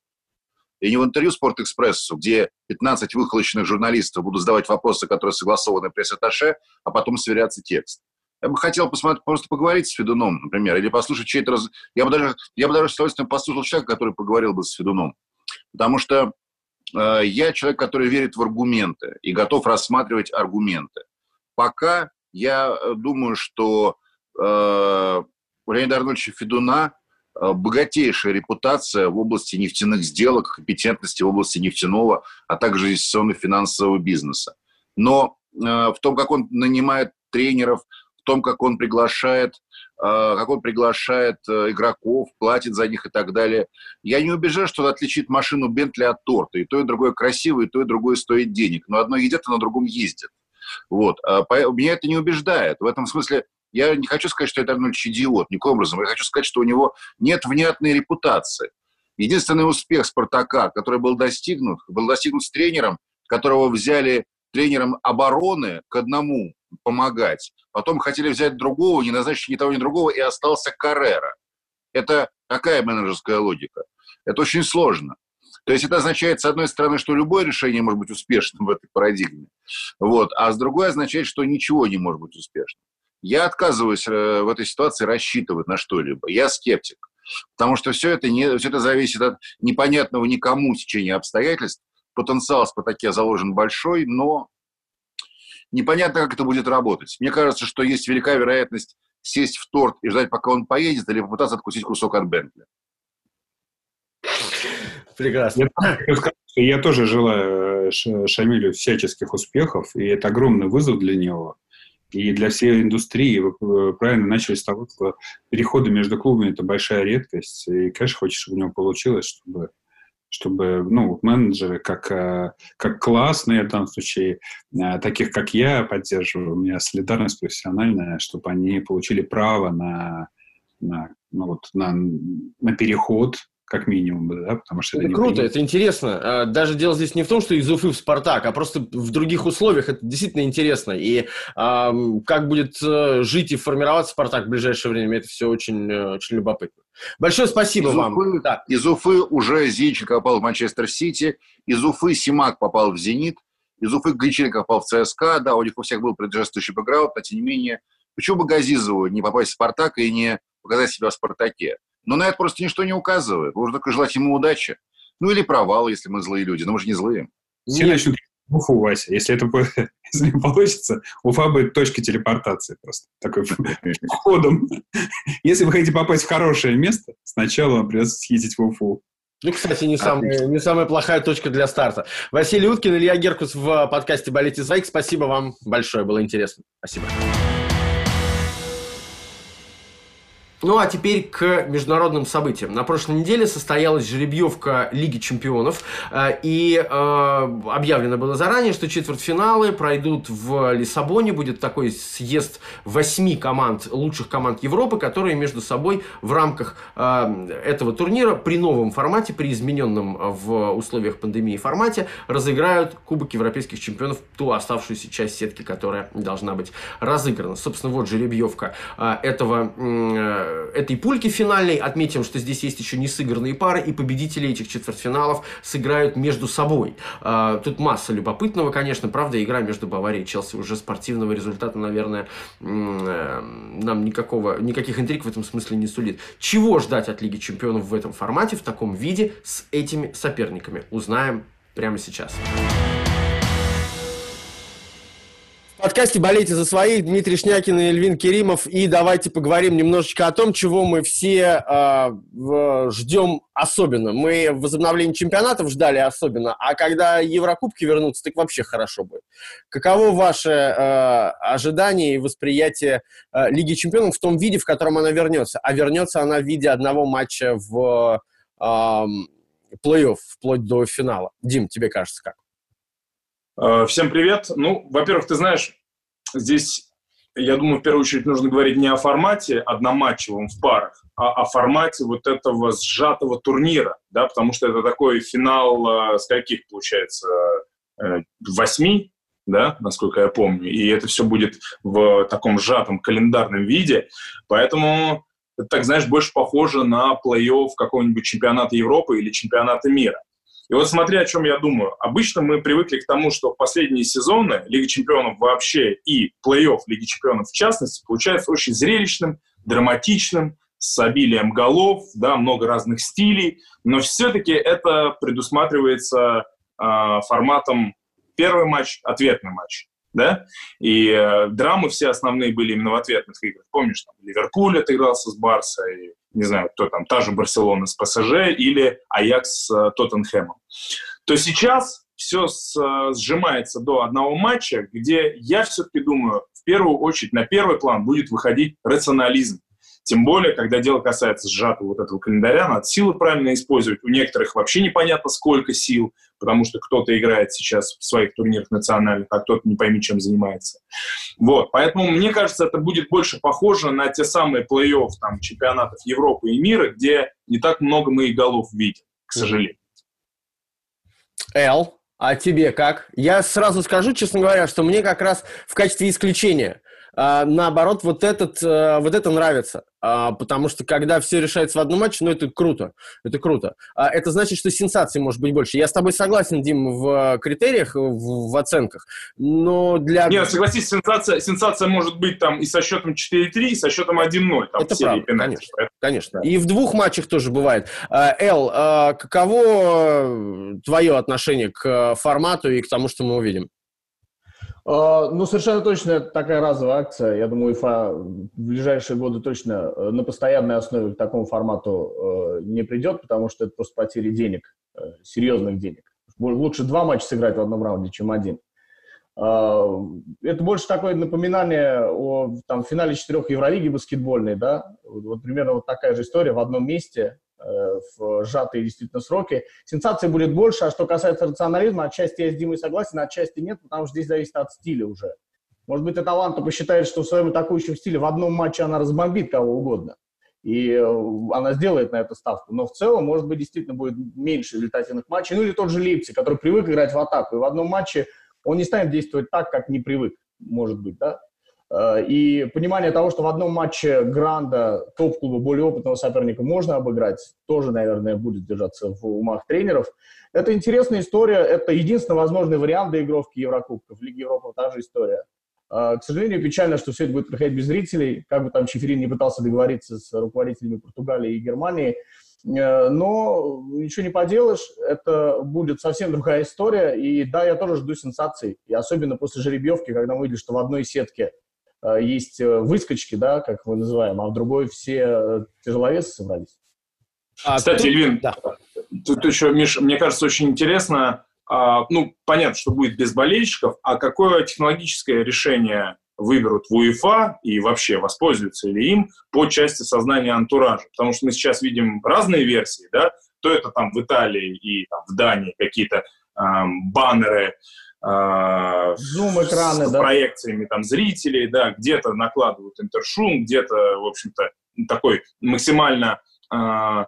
И не в интервью «Спортэкспрессу», где 15 выхолощенных журналистов будут задавать вопросы, которые согласованы пресс-атташе, а потом сверяться текст. Я бы хотел посмотреть, просто поговорить с Федуном, например, или послушать чей-то раз... Я бы даже, я бы даже с удовольствием послушал человека, который поговорил бы с Федуном. Потому что я человек, который верит в аргументы и готов рассматривать аргументы. Пока я э, думаю, что э, у Леонида Арнольдовича Федуна э, богатейшая репутация в области нефтяных сделок, компетентности в области нефтяного, а также инвестиционно-финансового бизнеса. Но э, в том, как он нанимает тренеров, в том, как он приглашает как он приглашает э, игроков, платит за них и так далее. Я не убежаю, что он отличит машину Бентли от торта. И то, и другое красиво, и то, и другое стоит денег. Но одно едят, а на другом ездит. Вот. А меня это не убеждает. В этом смысле я не хочу сказать, что это Арнольдович идиот, никаким образом. Я хочу сказать, что у него нет внятной репутации. Единственный успех «Спартака», который был достигнут, был достигнут с тренером, которого взяли тренером обороны к одному помогать. Потом хотели взять другого, не назначить ни того, ни другого, и остался Каррера. Это какая менеджерская логика? Это очень сложно. То есть это означает, с одной стороны, что любое решение может быть успешным в этой парадигме, вот, а с другой означает, что ничего не может быть успешным. Я отказываюсь э, в этой ситуации рассчитывать на что-либо. Я скептик. Потому что все это, не, все это зависит от непонятного никому течения обстоятельств. Потенциал Спартаке заложен большой, но непонятно, как это будет работать. Мне кажется, что есть велика вероятность сесть в торт и ждать, пока он поедет, или попытаться откусить кусок от Бентли. Прекрасно. Я, я тоже желаю э, Шамилю всяческих успехов, и это огромный вызов для него и для всей индустрии. Вы правильно начали с того, что переходы между клубами – это большая редкость, и, конечно, хочешь, чтобы у него получилось, чтобы чтобы ну, менеджеры, как, э, как классные в данном случае, э, таких как я, поддерживаю, у меня солидарность профессиональная, чтобы они получили право на, на, ну, вот, на, на переход как минимум, да, потому что это, это круто, это интересно. А, даже дело здесь не в том, что из Уфы в Спартак, а просто в других условиях. Это действительно интересно. И а, как будет э, жить и формироваться Спартак в ближайшее время, это все очень, э, очень любопытно. Большое спасибо из вам. Уфы, да. Из Уфы уже Зинченко попал в Манчестер Сити, из Уфы Симак попал в Зенит, из Уфы Греченко попал в ЦСКА, да, у них у всех был предшествующий бэкграунд, но тем не менее, почему бы Газизову не попасть в Спартак и не показать себя в Спартаке? Но на это просто ничто не указывает. Можно только желать ему удачи. Ну или провал, если мы злые люди. Но мы же не злые. Все начнут Уфу, Вася. Если это <laughs> если не получится, Уфа будет точкой телепортации просто. Такой <laughs> входом. Если вы хотите попасть в хорошее место, сначала вам придется съездить в Уфу. Ну, кстати, не, самая, не самая плохая точка для старта. Василий Уткин, Илья Геркус в подкасте «Болейте за Спасибо вам большое, было интересно. Спасибо. Ну а теперь к международным событиям. На прошлой неделе состоялась жеребьевка Лиги чемпионов, э, и э, объявлено было заранее, что четвертьфиналы пройдут в Лиссабоне, будет такой съезд восьми команд, лучших команд Европы, которые между собой в рамках э, этого турнира при новом формате, при измененном в условиях пандемии формате, разыграют Кубок Европейских чемпионов, ту оставшуюся часть сетки, которая должна быть разыграна. Собственно, вот жеребьевка этого этой пульки финальной. Отметим, что здесь есть еще не сыгранные пары, и победители этих четвертьфиналов сыграют между собой. А, тут масса любопытного, конечно. Правда, игра между Баварией и Челси уже спортивного результата, наверное, э, нам никакого, никаких интриг в этом смысле не сулит. Чего ждать от Лиги Чемпионов в этом формате, в таком виде, с этими соперниками? Узнаем прямо сейчас. Сейчас подкасте «Болейте за своих» Дмитрий Шнякин и Эльвин Керимов. И давайте поговорим немножечко о том, чего мы все э, ждем особенно. Мы возобновление чемпионатов ждали особенно, а когда Еврокубки вернутся, так вообще хорошо будет. Каково ваше э, ожидание и восприятие э, Лиги чемпионов в том виде, в котором она вернется? А вернется она в виде одного матча в э, плей-офф, вплоть до финала. Дим, тебе кажется как? Э, всем привет. Ну, во-первых, ты знаешь, здесь, я думаю, в первую очередь нужно говорить не о формате одноматчевом в парах, а о формате вот этого сжатого турнира, да, потому что это такой финал, э, с каких, получается, э, восьми, да, насколько я помню, и это все будет в таком сжатом календарном виде, поэтому это, так знаешь, больше похоже на плей-офф какого-нибудь чемпионата Европы или чемпионата мира. И вот смотри, о чем я думаю. Обычно мы привыкли к тому, что последние сезоны Лига чемпионов вообще и плей-офф Лиги чемпионов в частности получается очень зрелищным, драматичным, с обилием голов, да, много разных стилей, но все-таки это предусматривается э, форматом первый матч, ответный матч да, и э, драмы все основные были именно в ответных играх. Помнишь, там Ливерпуль отыгрался с Барсой, не знаю, кто там, та же Барселона с ПСЖ или Аякс с э, Тоттенхэмом. То сейчас все э, сжимается до одного матча, где я все-таки думаю, в первую очередь на первый план будет выходить рационализм. Тем более, когда дело касается сжатого вот этого календаря, надо силы правильно использовать. У некоторых вообще непонятно, сколько сил, потому что кто-то играет сейчас в своих турнирах национальных, а кто-то не пойми, чем занимается. Вот, поэтому мне кажется, это будет больше похоже на те самые плей-офф там, чемпионатов Европы и мира, где не так много мы и голов видим, к сожалению. Эл, а тебе как? Я сразу скажу, честно говоря, что мне как раз в качестве исключения наоборот, вот, этот, э, вот это нравится. А, потому что когда все решается в одном матче, ну, это круто. Это круто. А, это значит, что сенсаций может быть больше. Я с тобой согласен, Дим, в критериях, в, в оценках. Но для... Нет, согласись, сенсация, сенсация может быть там и со счетом 4-3, и со счетом 1-0. Там, это правда, конечно. конечно. И в двух матчах тоже бывает. Эл, каково твое отношение к формату и к тому, что мы увидим? А, ну, совершенно точно это такая разовая акция. Я думаю, ИФА в ближайшие годы точно э, на постоянной основе к такому формату э, не придет, потому что это просто потери денег, э, серьезных денег. Лучше два матча сыграть в одном раунде, чем один. А, это больше такое напоминание о там, финале четырех Евролиги баскетбольной, да, вот примерно вот такая же история в одном месте, в сжатые действительно сроки. Сенсаций будет больше, а что касается рационализма, отчасти я с Димой согласен, отчасти нет, потому что здесь зависит от стиля уже. Может быть, Аталанта посчитает, что в своем атакующем стиле в одном матче она разбомбит кого угодно. И э, она сделает на это ставку. Но в целом, может быть, действительно будет меньше результативных матчей. Ну или тот же Лейпциг, который привык играть в атаку. И в одном матче он не станет действовать так, как не привык, может быть, да? Э, и понимание того, что в одном матче Гранда, топ-клуба, более опытного соперника можно обыграть, тоже, наверное, будет держаться в умах тренеров. Это интересная история, это единственный возможный вариант доигровки Еврокубков. Лиге Европы та же история. Э, к сожалению, печально, что все это будет проходить без зрителей, как бы там Чеферин не пытался договориться с руководителями Португалии и Германии. Э, но ничего не поделаешь, это будет совсем другая история. И да, я тоже жду сенсаций. И особенно после жеребьевки, когда мы видели, что в одной сетке есть э, выскочки, да, как мы называем, а в другой все э, тяжеловесы собрались. А, Кстати, тут... Ильвин, да. тут еще, Миш, мне кажется, очень интересно, а, ну, понятно, что будет без болельщиков, а какое технологическое решение выберут в УЕФА и вообще воспользуются ли им по части сознания антуража. Потому что мы сейчас видим разные версии, да, то это там в Италии и там, в Дании какие-то эм, баннеры Зум-экраны, с да? проекциями там зрителей, да, где-то накладывают интершум, где-то, в общем-то, такой максимально э,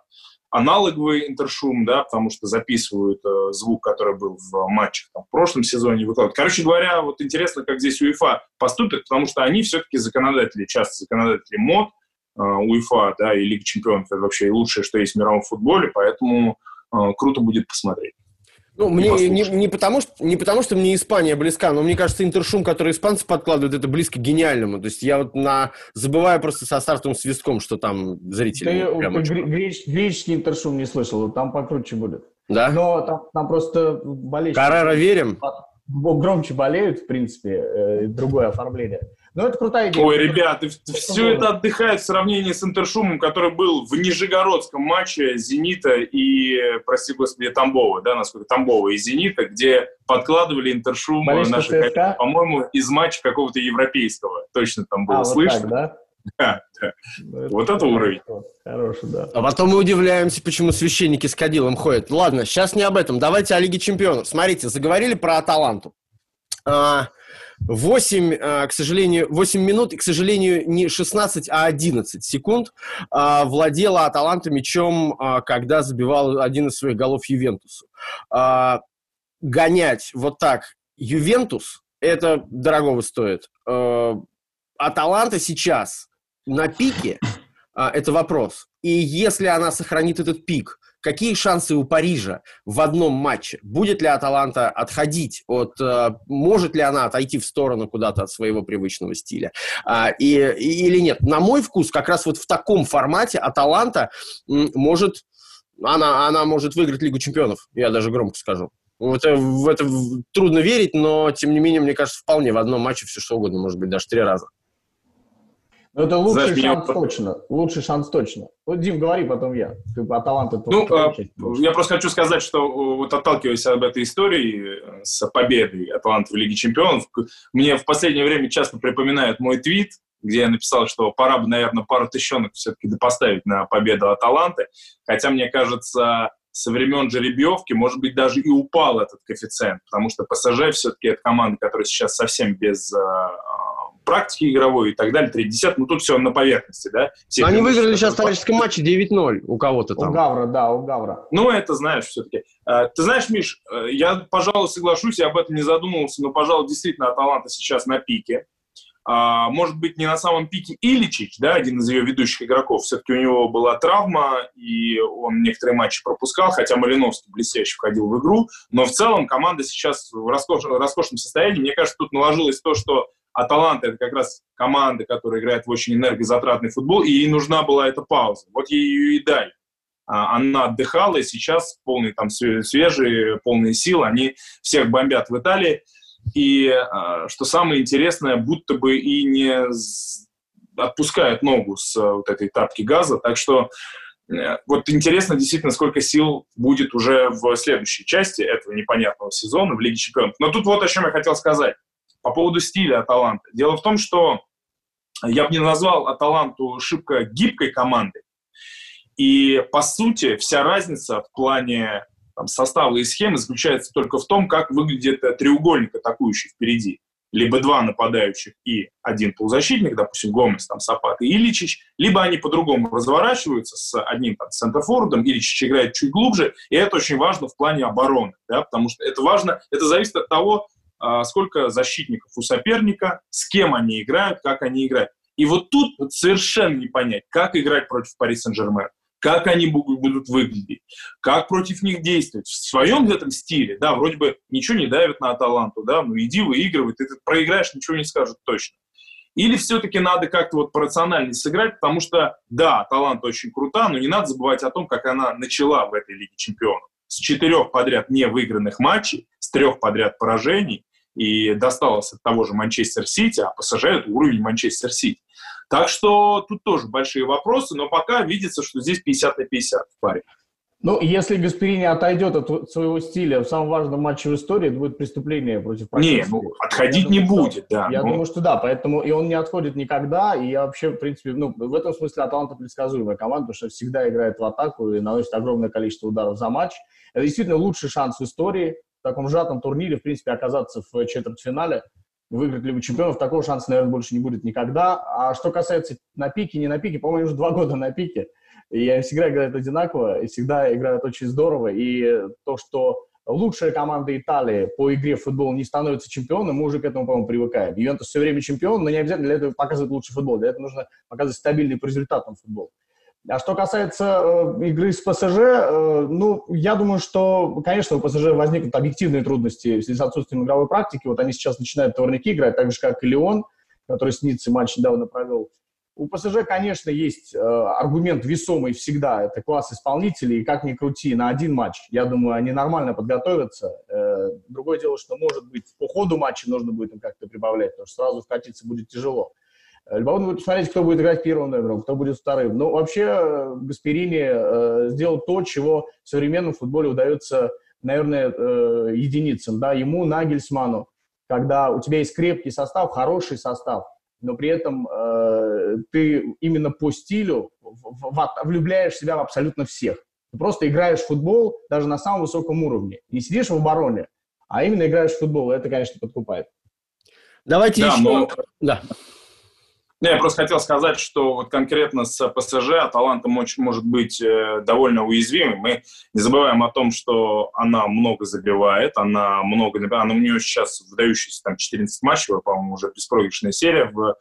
аналоговый интершум, да, потому что записывают э, звук, который был в матчах там, в прошлом сезоне, выкладывают. Короче говоря, вот интересно, как здесь УЕФА поступит, потому что они все-таки законодатели, часто законодатели мод, э, УЕФА, да, и Лига Чемпионов, это вообще лучшее, что есть в мировом футболе, поэтому э, круто будет посмотреть. Ну, мне не, не, потому, что, не потому, что мне Испания близка, но мне кажется, интершум, который испанцы подкладывают, это близко к гениальному. То есть я вот на... забываю просто со стартовым свистком, что там зрители... Ты греч, греческий интершум не слышал, там покруче будет. Да? Но там, там просто болельщики... Каррера верим? Громче болеют, в принципе, э, другое оформление. Ну, это крутая идея. Ой, ребят, все это отдыхает в сравнении с Интершумом, который был в Нижегородском матче «Зенита» и, прости господи, Тамбова, да, насколько Тамбова и «Зенита», где подкладывали Интершум наши, по-моему, из матча какого-то европейского. Точно там было а, слышно. Вот так, да? <laughs> Да, да. Ну, это вот это уровень. Хороший, да. А потом мы удивляемся, почему священники с кадилом ходят. Ладно, сейчас не об этом. Давайте о Лиге Чемпионов. Смотрите, заговорили про Аталанту. А, 8, а, к сожалению, 8 минут, и, к сожалению, не 16, а 11 секунд а, владела Аталанта мячом, а, когда забивал один из своих голов Ювентусу. Гонять вот так Ювентус, это дорогого стоит. Аталанта сейчас на пике, это вопрос. И если она сохранит этот пик, Какие шансы у Парижа в одном матче? Будет ли Аталанта отходить от... Э, может ли она отойти в сторону куда-то от своего привычного стиля? А, и, или нет? На мой вкус, как раз вот в таком формате Аталанта может... Она, она может выиграть Лигу чемпионов, я даже громко скажу. Это, в это трудно верить, но, тем не менее, мне кажется, вполне в одном матче все что угодно, может быть, даже три раза. Ну, это лучший Знаешь, шанс меня... точно. Лучший шанс точно. Вот, Дим, говори, потом я. Ты по таланту... Ну, а, я просто хочу сказать, что вот отталкиваясь об этой истории э, с победой Аталанты в Лиге Чемпионов, мне в последнее время часто припоминают мой твит, где я написал, что пора бы, наверное, пару тысячонок все-таки допоставить на победу Аталанты. Хотя, мне кажется, со времен жеребьевки, может быть, даже и упал этот коэффициент, потому что ПСЖ все-таки это команда, которая сейчас совсем без э, практики игровой и так далее, 30 ну тут все на поверхности, да. Все Они выиграли сейчас в товарищеском матче 9-0 у кого-то там. У Гавра, да, у Гавра. Ну, это знаешь все-таки. Э, ты знаешь, Миш, э, я, пожалуй, соглашусь, я об этом не задумывался, но, пожалуй, действительно, Аталанта сейчас на пике. А, может быть, не на самом пике Иличич, да, один из ее ведущих игроков. Все-таки у него была травма, и он некоторые матчи пропускал, хотя Малиновский блестяще входил в игру. Но в целом команда сейчас в роскош, роскошном состоянии. Мне кажется, тут наложилось то, что Аталанта – это как раз команда, которая играет в очень энергозатратный футбол, и ей нужна была эта пауза. Вот ей ее и дали. А, она отдыхала, и сейчас полные там свежие, полные сил, они всех бомбят в Италии. И а, что самое интересное, будто бы и не отпускают ногу с а, вот этой тапки газа. Так что э, вот интересно действительно, сколько сил будет уже в следующей части этого непонятного сезона в Лиге Чемпионов. Но тут вот о чем я хотел сказать. По поводу стиля Аталанты. Дело в том, что я бы не назвал Аталанту шибко гибкой командой. И, по сути, вся разница в плане там, состава и схемы заключается только в том, как выглядит треугольник атакующий впереди либо два нападающих и один полузащитник, допустим, Гомес, там, Сапат и Ильичич, либо они по-другому разворачиваются с одним там, центрфордом, Ильичич играет чуть глубже, и это очень важно в плане обороны, да, потому что это важно, это зависит от того, сколько защитников у соперника, с кем они играют, как они играют. И вот тут совершенно не понять, как играть против Пари Сен-Жермен как они будут выглядеть, как против них действовать. В своем этом стиле, да, вроде бы ничего не давит на Аталанту, да, ну иди выигрывай, ты, ты проиграешь, ничего не скажут точно. Или все-таки надо как-то вот по сыграть, потому что, да, талант очень крута, но не надо забывать о том, как она начала в этой Лиге Чемпионов. С четырех подряд невыигранных матчей, с трех подряд поражений, и досталось от того же Манчестер Сити, а ПСЖ это уровень Манчестер Сити. Так что тут тоже большие вопросы, но пока видится, что здесь 50 на 50 в паре. Ну, если Гасперини отойдет от своего стиля в самом важном матче в истории, это будет преступление против Не, ну, отходить я не думаю, будет, что, да. Я но... думаю, что да, поэтому и он не отходит никогда, и я вообще, в принципе, ну, в этом смысле Аталанта предсказуемая команда, потому что всегда играет в атаку и наносит огромное количество ударов за матч. Это действительно лучший шанс в истории таком сжатом турнире, в принципе, оказаться в четвертьфинале выиграть Лигу Чемпионов, такого шанса, наверное, больше не будет никогда. А что касается на пике, не на пике, по-моему, уже два года на пике, и они всегда играют одинаково, и всегда играют очень здорово, и то, что лучшая команда Италии по игре в футбол не становится чемпионом, мы уже к этому, по-моему, привыкаем. Ювентус все время чемпион, но не обязательно для этого показывать лучший футбол. Для этого нужно показывать стабильный по результатам футбол. А что касается э, игры с ПСЖ, э, ну, я думаю, что, конечно, у ПСЖ возникнут объективные трудности в связи с отсутствием игровой практики. Вот они сейчас начинают товарники играть, так же, как и Леон, который с Ниццей матч недавно провел. У ПСЖ, конечно, есть э, аргумент весомый всегда. Это класс исполнителей, и как ни крути, на один матч, я думаю, они нормально подготовятся. Э, другое дело, что, может быть, по ходу матча нужно будет им как-то прибавлять, потому что сразу вкатиться будет тяжело. Любопытно будет посмотреть, кто будет играть первым номером, кто будет вторым. Но вообще э, Гасперини э, сделал то, чего в современном футболе удается, наверное, э, единицам. Да? Ему, Нагельсману, когда у тебя есть крепкий состав, хороший состав, но при этом э, ты именно по стилю в, в, влюбляешь себя в абсолютно всех. Ты просто играешь в футбол даже на самом высоком уровне. Не сидишь в обороне, а именно играешь в футбол. Это, конечно, подкупает. Давайте да, еще... Но... Да. Не, я просто хотел сказать, что вот конкретно с ПСЖ Аталанта может, может быть э, довольно уязвимой. Мы не забываем о том, что она много забивает, она много... Она, у нее сейчас выдающиеся там 14 матчей, по-моему, уже беспроигрышная серия в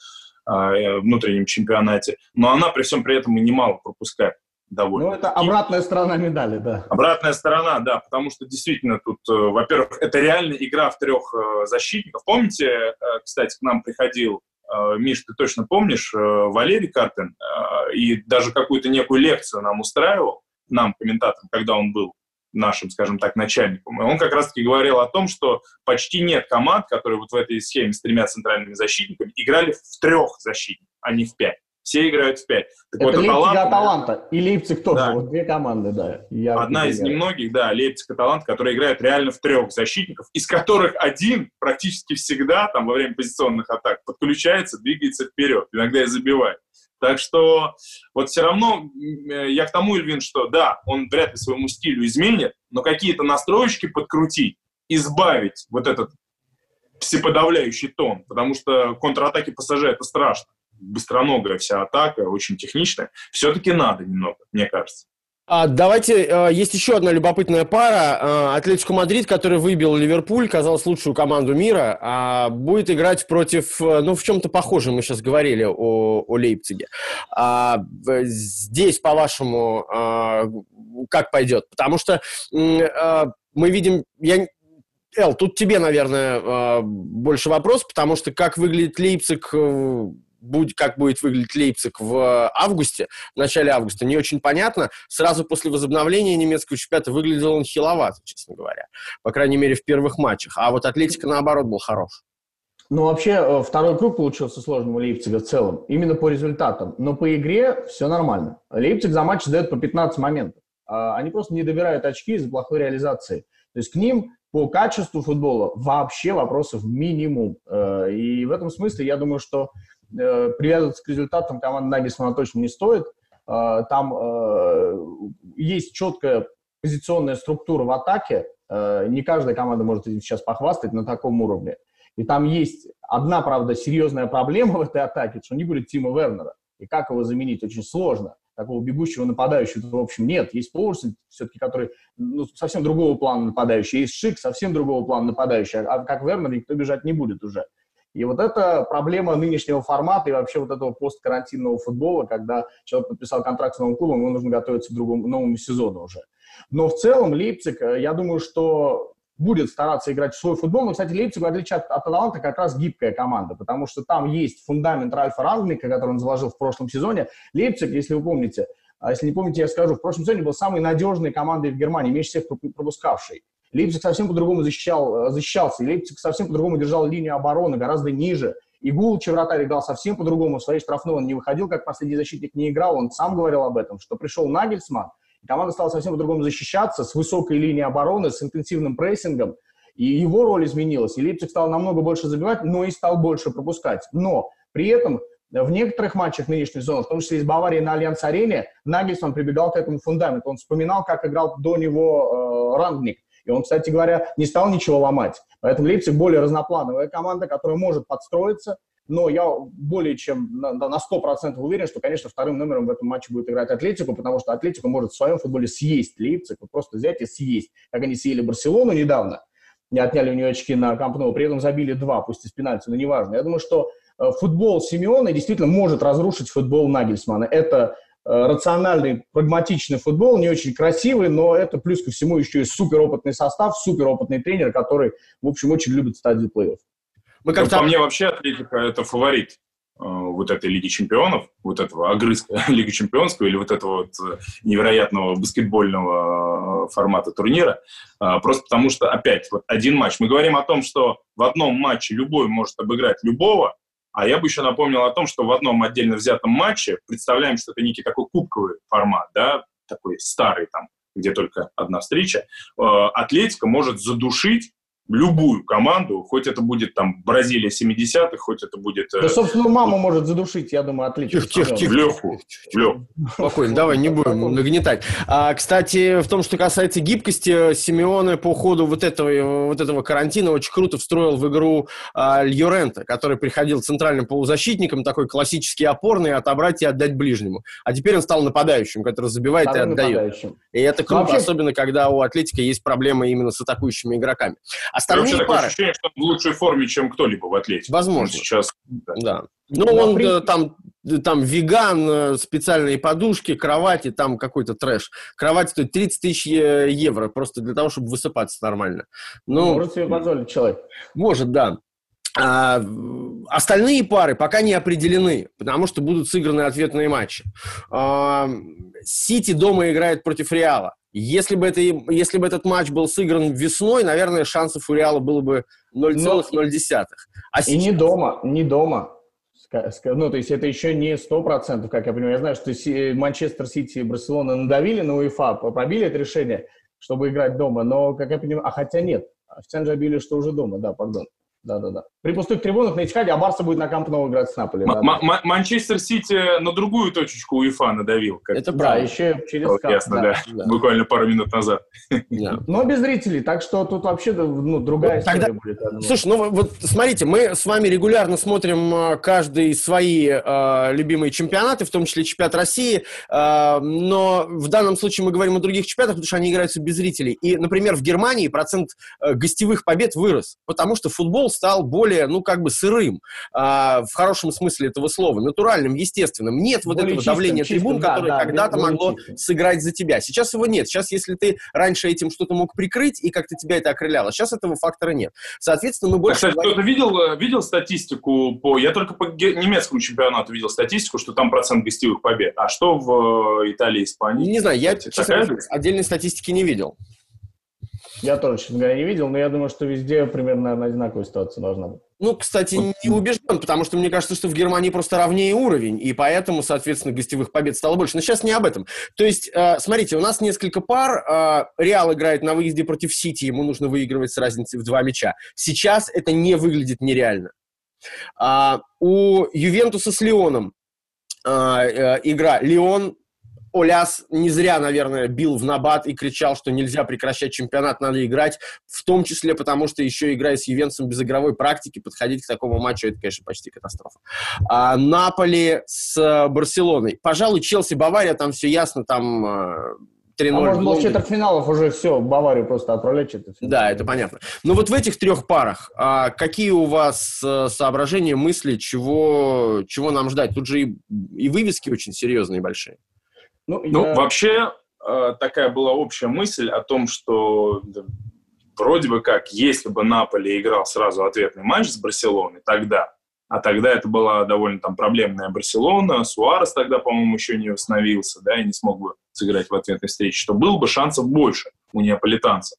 э, внутреннем чемпионате, но она при всем при этом и немало пропускает довольно. Ну, это обратная сторона медали, да. Обратная сторона, да, потому что действительно тут, э, во-первых, это реально игра в трех э, защитников. Помните, э, кстати, к нам приходил Э, Миш, ты точно помнишь, э, Валерий Картин, э, и даже какую-то некую лекцию нам устраивал, нам, комментаторам, когда он был нашим, скажем так, начальником. Он как раз-таки говорил о том, что почти нет команд, которые вот в этой схеме с тремя центральными защитниками играли в трех защитников, а не в пять все играют в 5. Так Это вот, Лейпциг Аталанта, Аталанта. И Лейпциг тоже. Да. Вот две команды, да. Я Одна из немногих, да, Лейпциг Аталанта, которые играют реально в трех защитников, из которых один практически всегда там во время позиционных атак подключается, двигается вперед, иногда и забивает. Так что вот все равно я к тому, Эльвин, что да, он вряд ли своему стилю изменит, но какие-то настроечки подкрутить, избавить вот этот всеподавляющий тон, потому что контратаки пассажира это страшно быстроногая вся атака, очень техничная. Все-таки надо немного, мне кажется. А, давайте, э, есть еще одна любопытная пара. Э, Атлетико Мадрид, который выбил Ливерпуль, казалось лучшую команду мира, а будет играть против, э, ну, в чем-то похожем, мы сейчас говорили о, о Лейпциге. А, здесь, по-вашему, как пойдет? Потому что мы видим, я, Эл, тут тебе, наверное, больше вопрос, потому что как выглядит Лейпциг будет, как будет выглядеть Лейпциг в августе, в начале августа, не очень понятно. Сразу после возобновления немецкого чемпионата выглядел он хиловато, честно говоря. По крайней мере, в первых матчах. А вот Атлетика, наоборот, был хорош. Ну, вообще, э, второй круг получился сложным у Лейпцига в целом, именно по результатам. Но по игре все нормально. Лейпциг за матч дает по 15 моментов. А, они просто не добирают очки из-за плохой реализации. То есть к ним по качеству футбола вообще вопросов минимум. Э, и в этом смысле я думаю, что э, привязываться к результатам команды Нагельсмана точно не стоит. э, там э, есть четкая позиционная структура в атаке, э, не каждая команда может этим сейчас похвастать на таком уровне. И там есть одна, правда, серьезная проблема в этой атаке, что не будет Тима Вернера. И как его заменить, очень сложно. Такого бегущего нападающего, в общем, нет. Есть Поульсен, все-таки, который ну, совсем другого плана нападающий. Есть Шик, совсем другого плана нападающий. А как Вернер никто бежать не будет уже. И вот это проблема нынешнего формата и вообще вот этого посткарантинного футбола, когда человек подписал контракт с новым клубом, ему нужно готовиться к другому, новому сезону уже. Но в целом Лейпциг, э, я думаю, что будет стараться играть в свой футбол. Но, кстати, Лейпциг, в отличие от Аталанта, как раз гибкая команда, потому что там есть фундамент Ральфа Рангника, который он заложил в прошлом сезоне. Лейпциг, если вы помните, а если не помните, я скажу, в прошлом сезоне был самой надежной командой в Германии, меньше всех пропускавшей. Лейпциг совсем по-другому защищал, э, защищался, Лейпциг совсем по-другому держал линию обороны, гораздо ниже. И Гулчи вратарь играл совсем по-другому, в своей штрафной он не выходил, как последний защитник не играл, он сам говорил об этом, что пришел Нагельсман, и команда стала совсем по-другому защищаться, с высокой линией обороны, с интенсивным прессингом, и его роль изменилась, и Лейпциг стал намного больше забивать, но и стал больше пропускать. Но при этом в некоторых матчах нынешнего сезона, в том числе из Баварии на Альянс-арене, Нагельсман прибегал к этому фундаменту. Он вспоминал, как играл до него э, Рангник. И он, кстати говоря, не стал ничего ломать. Поэтому Лейпциг более разноплановая команда, которая может подстроиться. Но я более чем на, на 100% уверен, что, конечно, вторым номером в этом матче будет играть Атлетику, потому что Атлетику может в своем футболе съесть Лейпциг, вот просто взять и съесть. Как они съели Барселону недавно, не отняли у нее очки на Камп при этом забили два, пусть из пенальти, но неважно. Я думаю, что э, футбол Симеона действительно может разрушить футбол Нагельсмана. Это рациональный, прагматичный футбол, не очень красивый, но это плюс ко всему еще и суперопытный состав, суперопытный тренер, который, в общем, очень любит стадию плей-офф. Мы как по мне вообще Атлетика это фаворит э, вот этой Лиги Чемпионов, вот этого огрызка <laughs> Лиги Чемпионского или вот этого вот э, невероятного баскетбольного формата турнира. Просто потому что, опять, вот один матч. Мы говорим о том, что в одном матче любой может обыграть любого, а я бы еще напомнил о том, что в одном отдельно взятом матче, представляем, что это некий такой кубковый формат, да, такой старый там, где только одна встреча, э, Атлетика может задушить любую команду, хоть это будет там Бразилия 70-х, хоть это будет... Э, да, собственно, маму может задушить, я думаю, отлично. Тихо, тихо, тихо. В легкую. Спокойно, давай, не будем нагнетать. А, кстати, в том, что касается гибкости, Симеоне по ходу вот этого, вот этого карантина очень круто встроил в игру а, Льорента, который приходил центральным полузащитником, такой классический опорный, отобрать и отдать ближнему. А теперь он стал нападающим, который забивает Вторым и отдает. И это круто, Вообще... особенно когда у Атлетика есть проблемы именно с атакующими игроками. Остальные Короче, пары... такое ощущение, что он в лучшей форме, чем кто-либо в атлете. Возможно. сейчас. Да. да. Ну, он при... Э, там, там веган, э, специальные подушки, кровати, там какой-то трэш. Кровать стоит 30 тысяч евро просто для того, чтобы высыпаться нормально. Ну, может себе позволить человек. Может, да. А, остальные пары пока не определены, потому что будут сыграны ответные матчи. А, Сити дома играет против Реала. Если бы, это, если бы этот матч был сыгран весной, наверное, шансов у Реала было бы 0,0. А и не дома, не дома. Ну, то есть это еще не 100%, как я понимаю. Я знаю, что Манчестер Сити и Барселона надавили на УЕФА, пробили это решение, чтобы играть дома, но, как я понимаю, а хотя нет, официально же объявили, что уже дома, да, пардон да-да-да. При пустых трибунах на Итихаде, а Барса будет на Камп Ноу играть с Наполи. Манчестер Сити на другую точечку УЕФА надавил. Как Это да, еще через вот, Ясно, да. да. Буквально пару минут назад. Да. <laughs> Но без зрителей, так что тут вообще ну, другая вот история тогда... будет. Слушай, ну вот смотрите, мы с вами регулярно смотрим а, каждый свои э, любимые чемпионаты, в том числе чемпионат России, э, но в данном случае мы говорим о других чемпионатах, потому что они играются без зрителей. И, например, в Германии процент э, гостевых побед вырос, потому что футбол стал более, ну, как бы сырым, а, в хорошем смысле этого слова, натуральным, естественным. Нет более вот этого чистым, давления чистым, трибун, да, которое да, когда-то могло чистым. сыграть за тебя. Сейчас его нет. Сейчас, если ты раньше этим что-то мог прикрыть, и как-то тебя это окрыляло, сейчас этого фактора нет. Соответственно, мы больше... А, кстати, кто-то видел, э, видел статистику по... Я только по немецкому чемпионату видел статистику, что там процент гостевых побед. А что в э, Италии, Испании? Не знаю, я, честно, отдельной статистики не видел. Я тоже, честно говоря, не видел, но я думаю, что везде примерно одинаковая ситуация должна быть. Ну, кстати, не убежден, потому что мне кажется, что в Германии просто ровнее уровень, и поэтому, соответственно, гостевых побед стало больше. Но сейчас не об этом. То есть, э, смотрите, у нас несколько пар. Э, Реал играет на выезде против Сити, ему нужно выигрывать с разницей в два мяча. Сейчас это не выглядит нереально. А, у Ювентуса с Леоном э, игра. Леон Оляс не зря, наверное, бил в набат и кричал, что нельзя прекращать чемпионат, надо играть, в том числе потому, что еще играя с Ювенцем без игровой практики, подходить к такому матчу, это, конечно, почти катастрофа. А, Наполи с Барселоной. Пожалуй, Челси, Бавария, там все ясно, там 3-0. А может, в четвертьфиналов уже все, Баварию просто отправлять четвертьфинал. Да, это понятно. Но вот в этих трех парах, а какие у вас э, соображения, мысли, чего, чего нам ждать? Тут же и, и вывески очень серьезные и большие. Ну, ну я... вообще, э, такая была общая мысль о том, что вроде бы как, если бы Наполе играл сразу ответный матч с Барселоной, тогда а тогда это была довольно там проблемная Барселона, Суарес тогда, по-моему, еще не восстановился, да, и не смог бы сыграть в ответной встрече, что было бы шансов больше у неаполитанцев.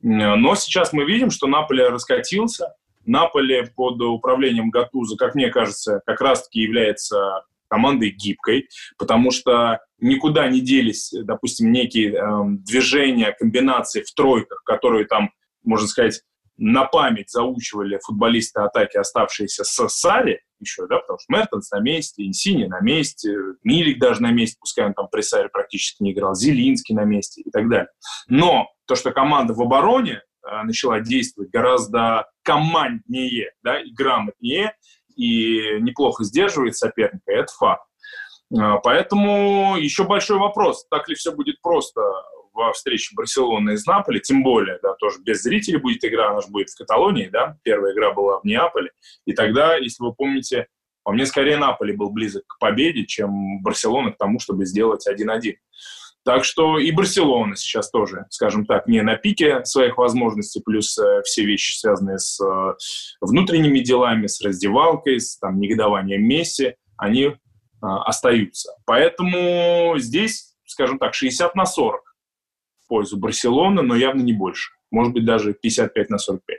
Но сейчас мы видим, что Наполе раскатился, Наполе под управлением Гатуза, как мне кажется, как раз-таки является командой гибкой, потому что никуда не делись, допустим, некие э, движения, комбинации в тройках, которые там, можно сказать, на память заучивали футболисты атаки, оставшиеся с Сари еще, да, потому что Мертенс на месте, Инсини на месте, Милик даже на месте, пускай он там при Саре практически не играл, Зелинский на месте и так далее. Но то, что команда в обороне э, начала действовать гораздо команднее, да, и грамотнее, и неплохо сдерживает соперника, это факт. Э, поэтому еще большой вопрос, так ли все будет просто во встрече Барселоны из Наполи, тем более, да, тоже без зрителей будет игра, она же будет в Каталонии, да, первая игра была в Неаполе, и тогда, если вы помните, по мне, скорее Наполи был близок к победе, чем Барселона к тому, чтобы сделать 1-1. Так что и Барселона сейчас тоже, скажем так, не на пике своих возможностей, плюс э, все вещи, связанные с э, внутренними делами, с раздевалкой, с там, негодованием Месси, они э, остаются. Поэтому здесь, скажем так, 60 на 40 пользу Барселоны, но явно не больше. Может быть, даже 55 на 45.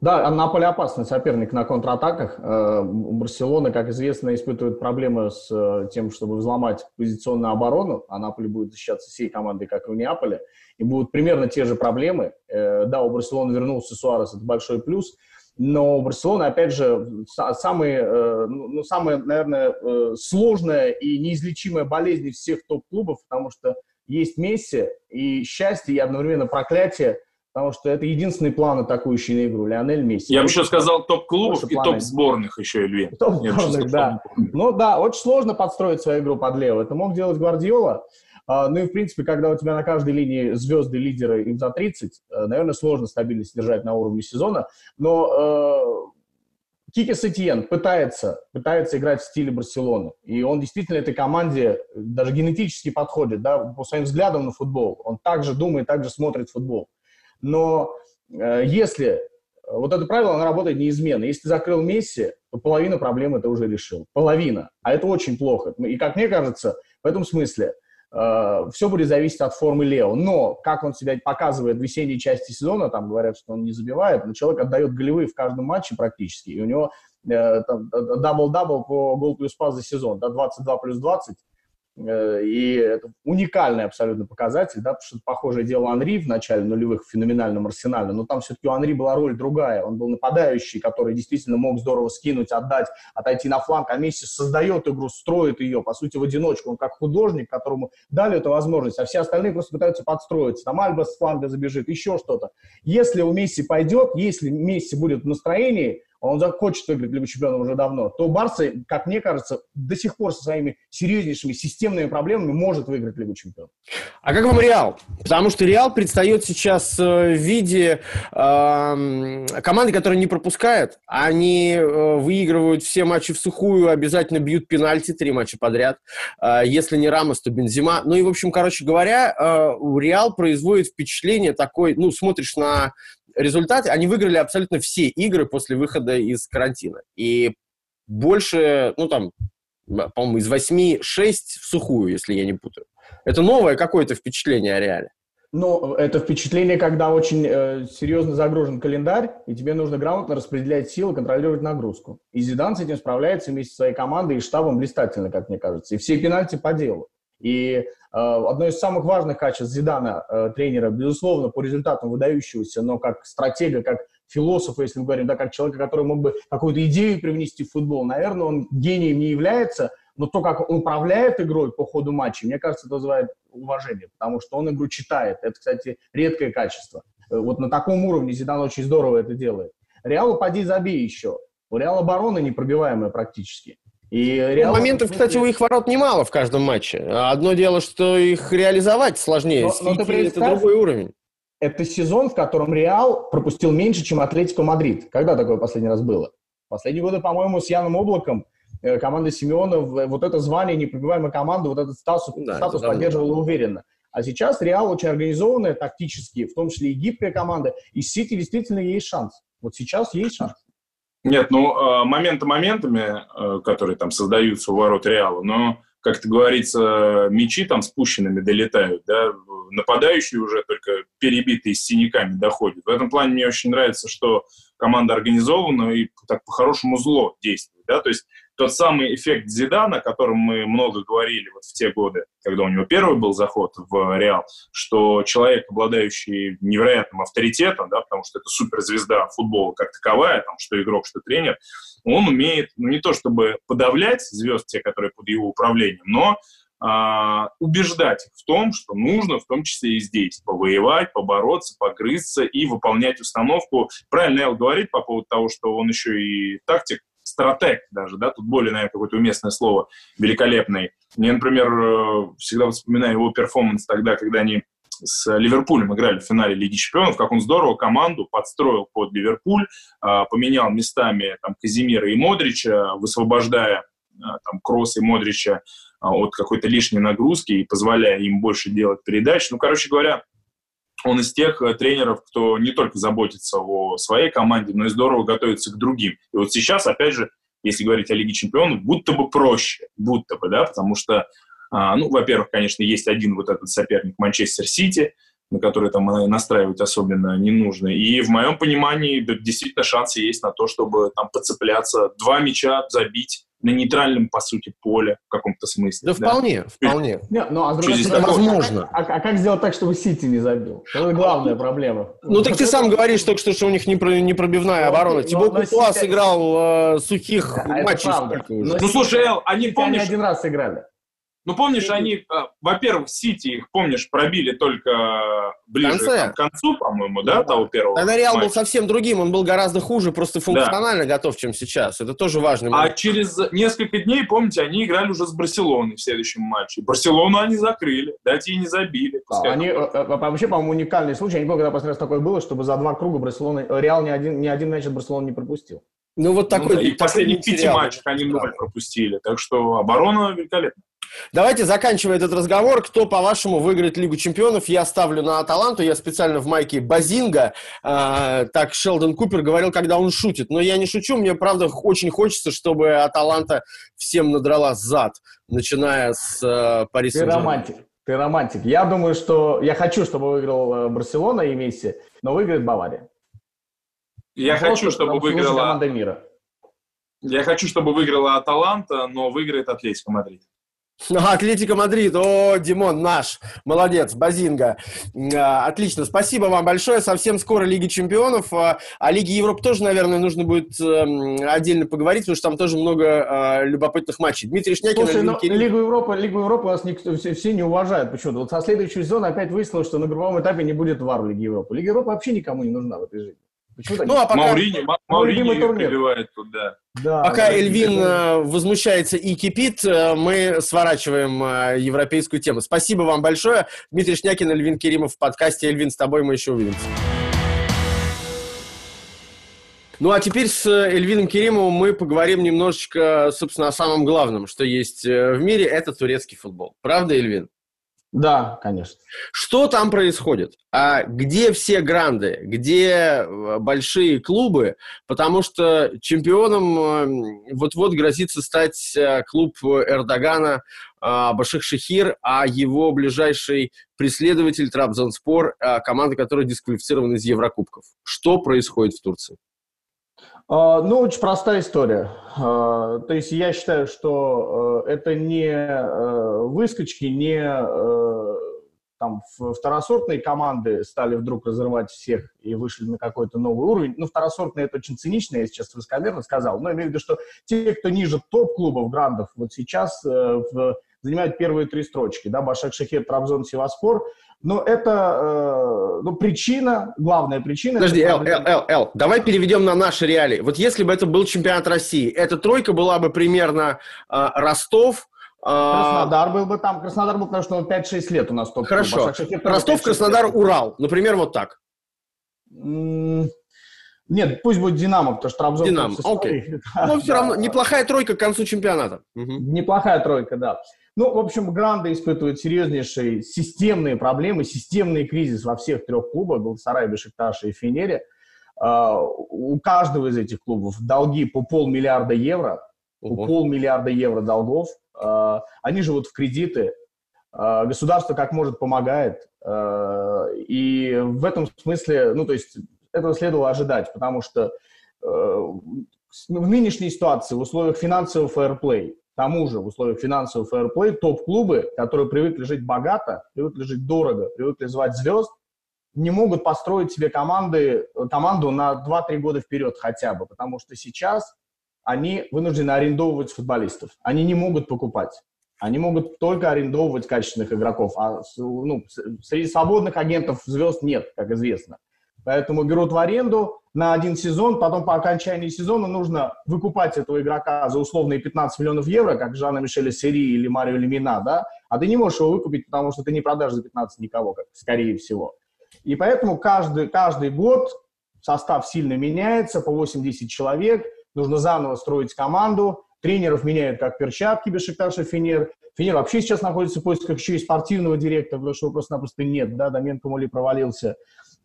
Да, Наполе опасный соперник на контратаках. Э, Барселона, как известно, испытывает проблемы с э, тем, чтобы взломать позиционную оборону, а Наполе будет защищаться всей командой, как и в Неаполе, и будут примерно те же проблемы. Э, да, у Барселоны вернулся Суарес, это большой плюс, но у Барселоны, опять же, самые, ну, самая, наверное, сложная и неизлечимая болезнь всех топ-клубов, потому что есть Месси и счастье, и одновременно проклятие, потому что это единственный план атакующий на игру, Лионель Месси. Я бы еще сказал топ-клубов и топ-сборных еще, Эльвин. Топ-сборных, да. Ну да, очень сложно подстроить свою игру под Лео. Это мог делать Гвардиола. А, ну и, в принципе, когда у тебя на каждой линии звезды, лидеры, им за 30, э, наверное, сложно стабильность держать на уровне сезона. Но э, Кики Сетьен пытается, пытается играть в стиле Барселоны. И он действительно этой команде даже генетически подходит, да, по своим взглядам на футбол. Он также думает, также смотрит футбол. Но э, если вот это правило, оно работает неизменно. Если ты закрыл Месси, то половина проблемы ты уже решил. Половина. А это очень плохо. И, как мне кажется, в этом смысле – Э, все будет зависеть от формы Лео. Но как он себя показывает в весенней части сезона, там говорят, что он не забивает, но человек отдает голевые в каждом матче практически, и у него э, дабл-дабл по гол плюс пас за сезон, да, 22 плюс 20, Э, и это уникальный абсолютно показатель, да, потому что похожее делал Анри в начале нулевых в феноменальном Арсенале, но там все-таки у Анри была роль другая. Он был нападающий, который действительно мог здорово скинуть, отдать, отойти на фланг, а Месси создает игру, строит ее, по сути, в одиночку. Он как художник, которому дали эту возможность, а все остальные просто пытаются подстроиться. Там Альба с фланга забежит, еще что-то. Если у Месси пойдет, если Месси будет в настроении, он захочет выиграть Лигу чемпионов уже давно, то Барса, как мне кажется, до сих пор со своими серьезнейшими системными проблемами может выиграть Лигу чемпионов. А как вам Реал? Потому что Реал предстает сейчас э, в виде э, команды, которая не пропускает. Они э, выигрывают все матчи в сухую, обязательно бьют пенальти три матча подряд. Э, если не Рамос, то Бензима. Ну и, в общем, короче говоря, Реал производит впечатление такой, ну, смотришь на результаты, они выиграли абсолютно все игры после выхода из карантина. И больше, ну там, по-моему, из 8 6 в сухую, если я не путаю. Это новое какое-то впечатление о реале. Ну, это впечатление, когда очень э, серьезно загружен календарь, и тебе нужно грамотно распределять силы, контролировать нагрузку. И Зидан с этим справляется вместе со своей командой и штабом блистательно, как мне кажется. И все пенальти по делу. И э, одно из самых важных качеств Зидана, э, тренера, безусловно, по результатам выдающегося, но как стратега, как философа, если мы говорим, да, как человека, который мог бы какую-то идею привнести в футбол, наверное, он гением не является, Но то, как он управляет игрой по ходу матча, мне кажется, это вызывает уважение, потому что он игру читает. Это, кстати, редкое качество. Э, вот на таком уровне Зидан очень здорово это делает. Реал поди забей еще. У Реала оборона непробиваемая практически. И ну, Реал... Моментов, кстати, у их ворот немало в каждом матче. Одно дело, что их реализовать сложнее. Но, но ты это другой уровень. Это сезон, в котором Реал пропустил меньше, чем Атлетико Мадрид. Когда такое последний раз было? Последние годы, по-моему, с Яном Облаком э, команда Симеона вот это звание непробиваемой команды, вот этот статус, да, статус поддерживала уверенно. А сейчас Реал очень организованная тактически, в том числе и гибкая команда, и Сити действительно есть шанс. Вот сейчас есть шанс. Нет, ну, а, моменты моментами, э, которые там создаются у ворот Реала, но, как это говорится, мячи там спущенными долетают, да, нападающие уже только перебитые с синяками доходят. В этом плане мне очень нравится, что команда организована и так по-хорошему зло действует, да, то есть тот самый эффект Зидана, о котором мы много говорили вот в те годы, когда у него первый был заход в Реал, что человек, обладающий невероятным авторитетом, да, потому что это суперзвезда футбола как таковая, там, что игрок, что тренер, он умеет, ну, не то чтобы подавлять звезд, те, которые под его управлением, но а, убеждать их в том, что нужно в том числе и здесь повоевать, побороться, погрызться и выполнять установку. Правильно Эл говорит по поводу того, что он еще и тактик, стратег даже, да, тут более, наверное, какое-то уместное слово, великолепный. Мне, например, э, всегда вспоминаю его перформанс тогда, когда они с Ливерпулем играли в финале Лиги Чемпионов, как он здорово команду подстроил под Ливерпуль, а, поменял местами там, Казимира и Модрича, высвобождая а, там, Кросс и Модрича от какой-то лишней нагрузки и позволяя им больше делать передач. Ну, короче говоря, он из тех э, тренеров, кто не только заботится о своей команде, но и здорово готовится к другим. И вот сейчас, опять же, если говорить о Лиге Чемпионов, будто бы проще, будто бы, да, потому что, а, ну, во-первых, конечно, есть один вот этот соперник Манчестер Сити, на который там настраивать особенно не нужно. И в моем понимании действительно шансы есть на то, чтобы там поцепляться, два мяча забить на нейтральном, по сути, поле в каком-то смысле. Да, да? вполне, вполне. Не, ну, а другой стороны, возможно. А, а, а как сделать так, чтобы Сити не забил? Это главная проблема. Ну, так ты сам говоришь только что, что у них непробивная оборона. Тибо Куртуа сыграл э, сухих матчей. Ну, слушай, Эл, они, помнишь... Они один раз сыграли. Ну, помнишь, они, а, во-первых, Сити их, помнишь, пробили только ближе к концу, по-моему, да, того первого Тогда Реал матча. был совсем другим, он был гораздо хуже, просто функционально да. готов, чем сейчас. Это тоже важный а момент. А через несколько дней, помните, они играли уже с Барселоной в следующем матче. Барселону они закрыли, дать ей не забили. Да, они, э, э, вообще, по-моему, уникальный случай. Я не помню, когда последний раз такое было, чтобы за два круга Барселона, Реал ни один, ни один мяч от Барселоны не пропустил. Ну, вот такой... Ну, и в последних пяти матчах они ноль пропустили. Так что оборона великолепна. Давайте, заканчивая этот разговор, кто, по-вашему, выиграет Лигу Чемпионов? Я ставлю на Аталанту, я специально в майке Базинга, э, так Шелдон Купер говорил, когда он шутит. Но я не шучу, мне, правда, очень хочется, чтобы Аталанта всем надрала зад, начиная с э, Пари Ты романтик. Ты романтик. Я думаю, что... Я хочу, чтобы выиграл э, Барселона и Месси, но выиграет Бавария. Я Просто хочу, чтобы выиграла... команда мира. Я хочу, чтобы выиграла Аталанта, но выиграет Атлетико Мадрид. Атлетико Мадрид, о, Димон наш, молодец, Базинга. Отлично, спасибо вам большое, совсем скоро Лига Чемпионов. А, о Лиге Европы тоже, наверное, нужно будет эм, отдельно поговорить, потому что там тоже много а, любопытных матчей. Дмитрий Шнякин... Слушай, но ну, Лигу Европы, Лигу Европы у нас никто, все, все не уважают почему-то. Вот со следующего сезона опять выяснилось, что на групповом этапе не будет вар в Лиге Европы. Лига Европы вообще никому не нужна в этой жизни. Почему ну, а пока... Маурини, Маурини прибивает туда. Да, Пока да, Эльвин да. Э, возмущается и кипит, э, мы сворачиваем э, европейскую тему. Спасибо вам большое. Дмитрий Шнякин, Эльвин Керимов в подкасте. Эльвин, с тобой мы еще увидимся. Ну, а теперь с Эльвином Керимовым мы поговорим немножечко, собственно, о самом главном, что есть в мире, это турецкий футбол. Правда, Эльвин? Да, конечно. Что там происходит? А где все гранды? Где э, большие клубы? Потому что чемпионом э, вот-вот грозится стать э, клуб Эрдогана Баших Шехир, а его ближайший преследователь Трабзонспор, команда, которая дисквалифицирована из Еврокубков. Что происходит в Турции? А, ну, очень простая история. А, то есть я считаю, что э, это не э, выскочки, не, э, там второсортные команды стали вдруг разрывать всех и вышли на какой-то новый уровень. Ну, второсортные это очень цинично, я сейчас высокомерно сказал, но имею в виду, что те, кто ниже топ-клубов, грандов, вот сейчас в, занимают первые три строчки, да, Башак Шахир, Трабзон, Севаспор, но это э, ну, причина, главная причина... Подожди, Эл, Эл, Эл, Эл, давай переведем на наши реалии. Вот если бы это был чемпионат России, эта тройка была бы примерно э, Ростов, а, Краснодар был бы там. Краснодар был, потому что он 5-6 лет у нас топ Хорошо. Ростов, Краснодар, лет. Урал. Например, вот так. Нет, пусть будет Динамо, потому что Трабзон... Динамо, окей. Но все <laughs> равно неплохая тройка к концу чемпионата. Неплохая тройка, да. Ну, в общем, Гранда испытывает серьезнейшие системные проблемы, системный кризис во всех трех клубах, Галатасарай, Бешикташе и Фенере. А, у каждого из этих клубов долги по полмиллиарда евро, по полмиллиарда евро долгов. А, они живут в кредиты, а, государство как может помогает, и в этом смысле, ну, то есть этого следовало ожидать, потому что в нынешней ситуации, в условиях финансового фэрплей, к тому же в условиях финансового фэрплей, топ-клубы, которые привыкли жить богато, привыкли жить дорого, привыкли звать звезд, не могут построить себе команды, команду на 2-3 года вперед хотя бы, потому что сейчас они вынуждены арендовывать футболистов. Они не могут покупать. Они могут только арендовывать качественных игроков, а ну, среди свободных агентов звезд нет, как известно. Поэтому берут в аренду на один сезон, потом по окончании сезона нужно выкупать этого игрока за условные 15 миллионов евро, как Жанна Мишеля Сери или Марио Лемина, да, а ты не можешь его выкупить, потому что ты не продашь за 15 никого, как, скорее всего. И поэтому каждый, каждый год состав сильно меняется, по 8-10 человек – нужно заново строить команду, тренеров меняют как перчатки Бешикташ и Фенер. Фенер вообще сейчас находится в поисках еще и спортивного директора, потому что его просто-напросто нет, да, Доменко Моли провалился.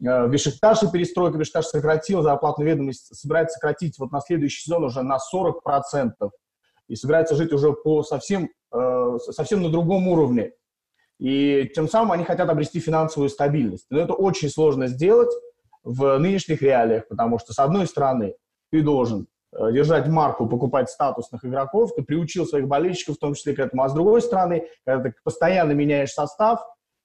Э, Бешикташ перестройка, Бешикташ сократил зарплатную ведомость, собирается сократить вот на следующий сезон уже на 40%. И собирается жить уже по совсем, э, совсем на другом уровне. И тем самым они хотят обрести финансовую стабильность. Но это очень сложно сделать в нынешних реалиях, потому что, с одной стороны, ты должен Э, держать марку, покупать статусных игроков, ты приучил своих болельщиков в том числе к этому. А с другой стороны, когда ты постоянно меняешь состав,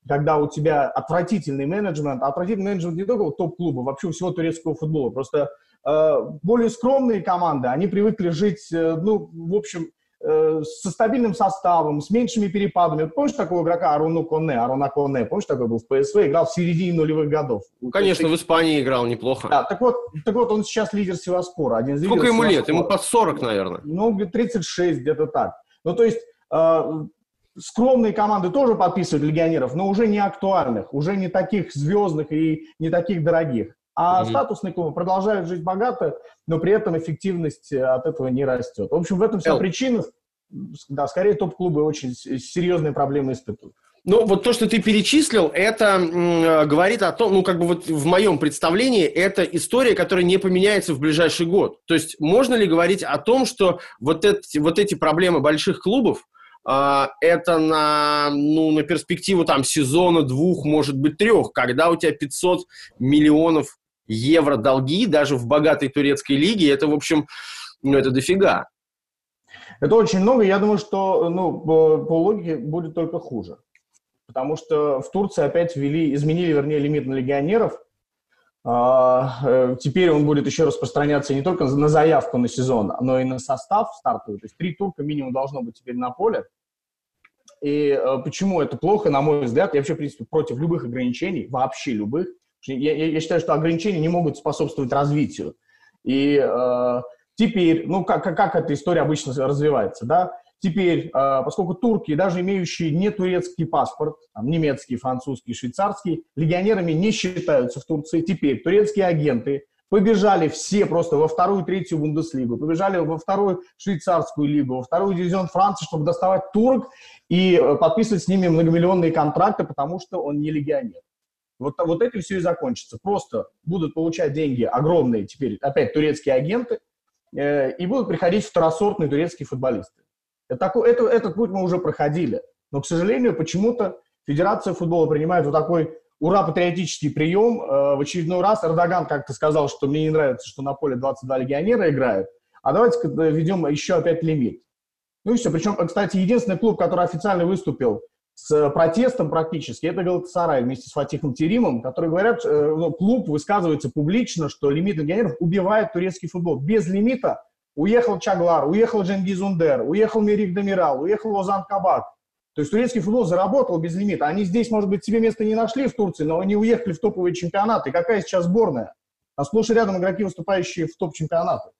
когда у тебя отвратительный менеджмент, а отвратительный менеджмент не только топ-клуба, вообще у всего турецкого футбола, просто э, более скромные команды, они привыкли жить, э, ну, в общем, Э, со стабильным составом, с меньшими перепадами. Помнишь такого игрока Аруну Коне, Аруна Коне, помнишь, такой был в ПСВ, играл в середине нулевых годов? Конечно, в Испании играл неплохо. Да, так вот, так вот он сейчас лидер Севаспора. Один из Сколько ему лет? Ему под 40, наверное. Ну, 36, где-то так. Ну, то есть, э, скромные команды тоже подписывают легионеров, но уже не актуальных, уже не таких звездных и не таких дорогих. А mm-hmm. статусные клубы продолжают жить богато, но при этом эффективность э, от этого не растет. В общем, в этом вся причина. Да, скорее топ-клубы очень серьезные проблемы испытывают. Ну, вот то, что ты перечислил, это м, говорит о том, ну, как бы вот в моем представлении, это история, которая не поменяется в ближайший год. То есть можно ли говорить о том, что вот эти, вот эти проблемы больших клубов, э, это на, ну, на перспективу там сезона двух, может быть, трех, когда у тебя 500 миллионов евро долги даже в богатой турецкой лиге, это, в общем, ну, это дофига. Это очень много. Я думаю, что ну, по, по логике будет только хуже. Потому что в Турции опять ввели, изменили, вернее, лимит на легионеров. А, э, теперь он будет еще распространяться не только на заявку на сезон, но и на состав стартовый. То есть три турка минимум должно быть теперь на поле. И э, почему это плохо, на мой взгляд, я вообще, в принципе, против любых ограничений, вообще любых. Я, я, я считаю, что ограничения не могут способствовать развитию. И э, теперь, ну, как, как эта история обычно развивается, да? Теперь, э, поскольку турки, даже имеющие не турецкий паспорт, там, немецкий, французский, швейцарский, легионерами не считаются в Турции, теперь турецкие агенты побежали все просто во вторую, третью Бундеслигу, побежали во вторую швейцарскую лигу, во вторую дивизион Франции, чтобы доставать турок и э, подписывать с ними многомиллионные контракты, потому что он не легионер. Вот, вот этим все и закончится. Просто будут получать деньги огромные теперь, опять, турецкие агенты, э, и будут приходить второсортные турецкие футболисты. Такой, это, этот путь мы уже проходили. Но, к сожалению, почему-то Федерация футбола принимает вот такой ура-патриотический прием. Э, в очередной раз Эрдоган как-то сказал, что мне не нравится, что на поле 22 легионера играют, а давайте введем еще опять лимит. Ну и все. Причем, кстати, единственный клуб, который официально выступил с протестом практически, это Галатасарай вместе с Фатихом Теримом, которые говорят, э, ну, клуб высказывается публично, что лимит легионеров убивает турецкий футбол. Без лимита уехал Чаглар, уехал Дженгиз Ундер, уехал Мерик Демирал, уехал Озан Кабак. То есть турецкий футбол заработал без лимита. Они здесь, может быть, себе места не нашли в Турции, но они уехали в топовые чемпионаты. Какая сейчас сборная? А сплошь и рядом игроки, выступающие в топ-чемпионаты.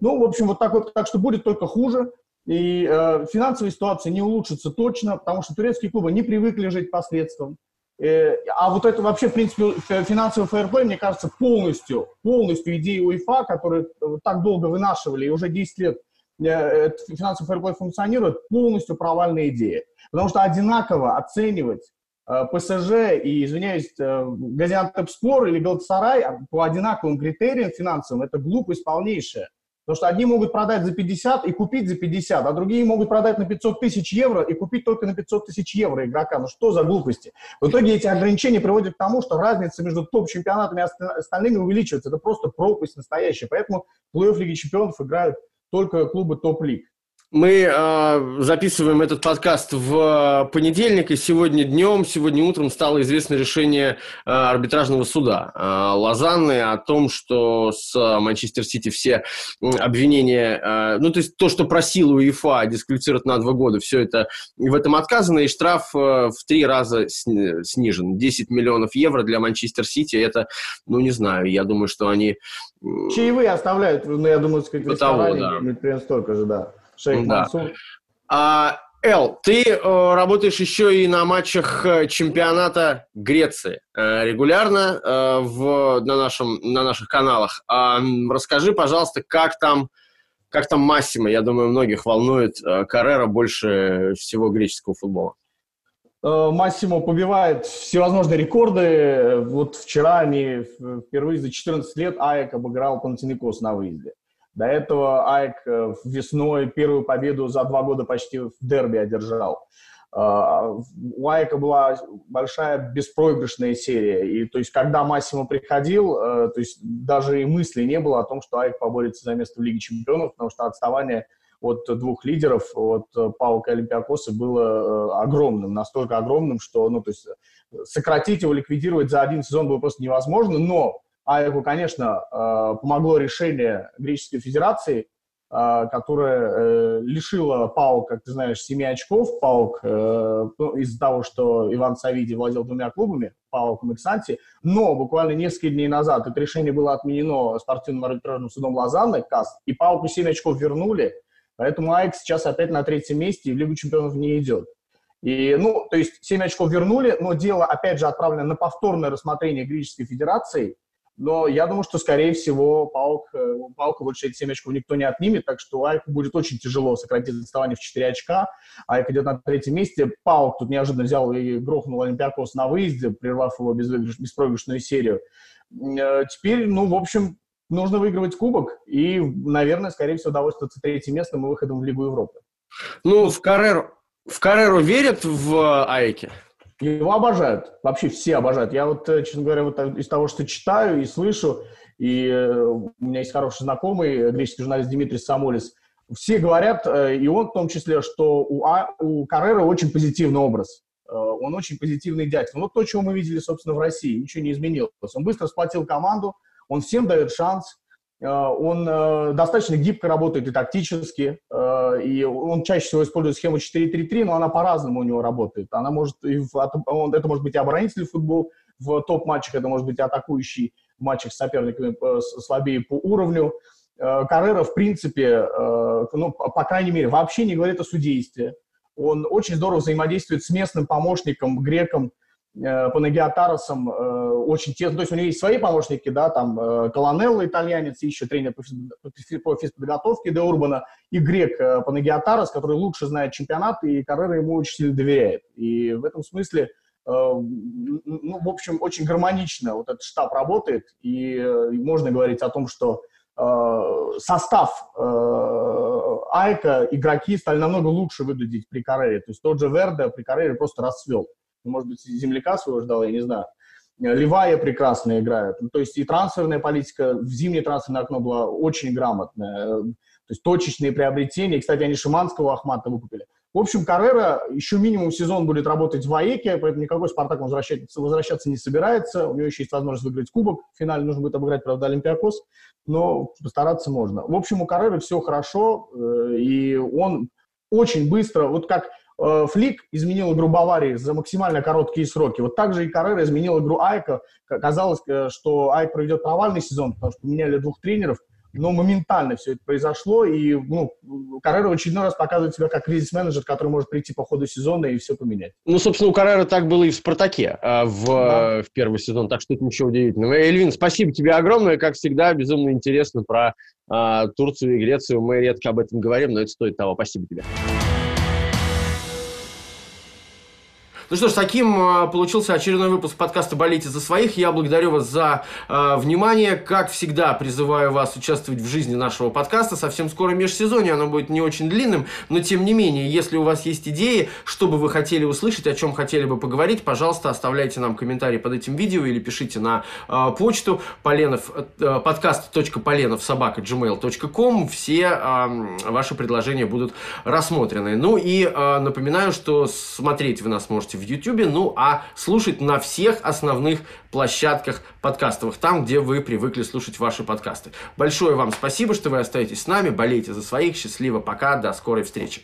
Ну, в общем, вот так вот, так что будет только хуже. И э, финансовая ситуация не улучшится точно, потому что турецкие клубы не привыкли жить последствиям. Э, а вот это вообще, в принципе, финансовый фэрплей, мне кажется, полностью, полностью идеи УЕФА, которые так долго вынашивали, и уже 10 лет э, финансовый фэрплей функционирует, полностью провальная идея. Потому что одинаково оценивать э, ПСЖ и, извиняюсь, Газиантепспор или Галатасарай по одинаковым критериям финансовым, это глупость полнейшая. Потому что одни могут продать за 50 и купить за 50, а другие могут продать на 500 тысяч евро и купить только на 500 тысяч евро игрока. Ну что за глупости? В итоге эти ограничения приводят к тому, что разница между топ-чемпионатами и остальными увеличивается. Это просто пропасть настоящая. Поэтому в плей-офф Лиги Чемпионов играют только клубы топ-лиг. Мы э, записываем этот подкаст в понедельник, и сегодня днем, сегодня утром стало известно решение э, арбитражного суда э, Лозанны о том, что с Манчестер Сити все обвинения, э, ну, то есть то, что просил УЕФА дисквалифицировать на два года, все это в этом отказано, и штраф э, в три раза снижен. 10 миллионов евро для Манчестер Сити, это, ну, не знаю, я думаю, что они... Чаевые оставляют, ну, я думаю, сказать, в того, да. примерно столько же, да. Шейх да. Мансур. А, Эл, ты э, работаешь еще и на матчах э, чемпионата Греции э, регулярно э, в, на, нашем, на наших каналах. А, расскажи, пожалуйста, как там, как там Массимо? Я думаю, многих волнует э, Каррера больше всего греческого футбола. Э, Массимо побивает всевозможные рекорды. Вот вчера они впервые за 14 лет АЭК обыграл Панатиникос на выезде. До этого Айк э, весной первую победу за два года почти в дерби одержал. А, у Айка была большая беспроигрышная серия. И то есть, когда Массимо приходил, э, то есть даже и мысли не было о том, что Айк поборется за место в Лиге Чемпионов, потому что отставание от двух лидеров, от Паука и Олимпиакоса, было э, огромным, настолько огромным, что, ну, то есть, сократить его, ликвидировать за один сезон было просто невозможно, но Айку, конечно, э, помогло решение Греческой Федерации, э, которая э, лишила ПАОК, как ты знаешь, 7 очков. ПАОК ну, из-за того, что Иван Савиди владел двумя клубами, ПАОК и Максанти. Но буквально несколько дней назад это решение было отменено спортивным арбитражным судом Лозанны, КАС, и ПАОКу 7 очков вернули. Поэтому АЭК сейчас опять на третьем месте и в Лигу чемпионов не идет. И, ну, то есть 7 очков вернули, но дело, опять же, отправлено на повторное рассмотрение Греческой Федерации – но я думаю, что, скорее всего, Паук, э, Паука больше эти 7 очков никто не отнимет, так что Айку будет очень тяжело сократить отставание в 4 очка. Айк идет на третьем месте. Паук тут неожиданно взял и грохнул Олимпиакос на выезде, прервав его беспроигрышную серию. Э, теперь, ну, в общем, нужно выигрывать кубок и, наверное, скорее всего, удовольствоваться третьим местом и выходом в Лигу Европы. Ну, в Карреру, в Карреру верят в Айке? Его обожают. Вообще все обожают. Я вот, э, честно говоря, вот из того, что читаю и слышу, и э, у меня есть хороший знакомый, э, греческий журналист Дмитрий Самолис, все говорят, и он в том числе, что у, а, у Каррера очень позитивный образ. Он очень позитивный дядька. Вот то, чего мы видели, собственно, в России, ничего не изменилось. Он быстро сплотил команду, он всем дает шанс, он достаточно гибко работает и тактически, и он чаще всего использует схему 4-3-3, но она по-разному у него работает. Она может, это может быть и оборонительный футбол, в топ-матчах это может быть атакующий в матчах с соперниками слабее по уровню. Э, Каррера, в принципе, э, ну, по крайней мере, вообще не говорит о судействе. Он очень здорово взаимодействует с местным помощником, греком, э, Панагиатаросом э, очень тесно. То есть у него есть свои помощники, да, там э, Колонелло итальянец, еще тренер по, по физподготовке Де Урбана, и грек э, Панагиатарос, который лучше знает чемпионат, и Каррера ему очень сильно доверяет. И в этом смысле, э, ну, в общем, очень гармонично вот этот штаб работает, и, можно говорить о том, что состав Айка, игроки стали намного лучше выглядеть при Каррере. То есть тот же Верде при Каррере просто расцвел. Может быть, земляка своего ждал, я не знаю. Ливая прекрасно играет. Ну, то есть и трансферная политика в зимнее трансферное окно была очень грамотная. То есть точечные приобретения. Кстати, они Шиманского Ахмата выкупили. В общем, Каррера еще минимум сезон будет работать в АЭКе, поэтому никакой Спартак возвращаться, возвращаться не собирается. У него еще есть возможность выиграть кубок. В финале нужно будет обыграть, правда, Олимпиакос, но постараться можно. В общем, у Каррера все хорошо, э, и он очень быстро, вот как э, Флик изменил игру Баварии за максимально короткие сроки. Вот так же и Каррера изменил игру Айка. Казалось, э, что Айк проведет провальный сезон, потому что меняли двух тренеров – но моментально все это произошло, и ну, Каррера в очередной раз показывает себя как кризис-менеджер, который может прийти по ходу сезона и все поменять. Ну, собственно, у Каррера так было и в «Спартаке» а, в, да. в первый сезон, так что это ничего удивительного. Эльвин, спасибо тебе огромное, как всегда, безумно интересно про а, Турцию и Грецию. Мы редко об этом говорим, но это стоит того. Спасибо тебе. Ну что ж, таким э, получился очередной выпуск подкаста «Болейте за своих». Я благодарю вас за э, внимание. Как всегда, призываю вас участвовать в жизни нашего подкаста. Совсем скоро межсезонье, оно будет не очень длинным, но тем не менее, если у вас есть идеи, что бы вы хотели услышать, о чем хотели бы поговорить, пожалуйста, оставляйте нам комментарии под этим видео или пишите на э, почту поленов, э, подкаст.поленов собака gmail.com. Все э, ваши предложения будут рассмотрены. Ну и э, напоминаю, что смотреть вы нас можете в YouTube, ну а слушать на всех основных площадках подкастовых, там, где вы привыкли слушать ваши подкасты. Большое вам спасибо, что вы остаетесь с нами, болейте за своих, счастливо, пока, до скорой встречи.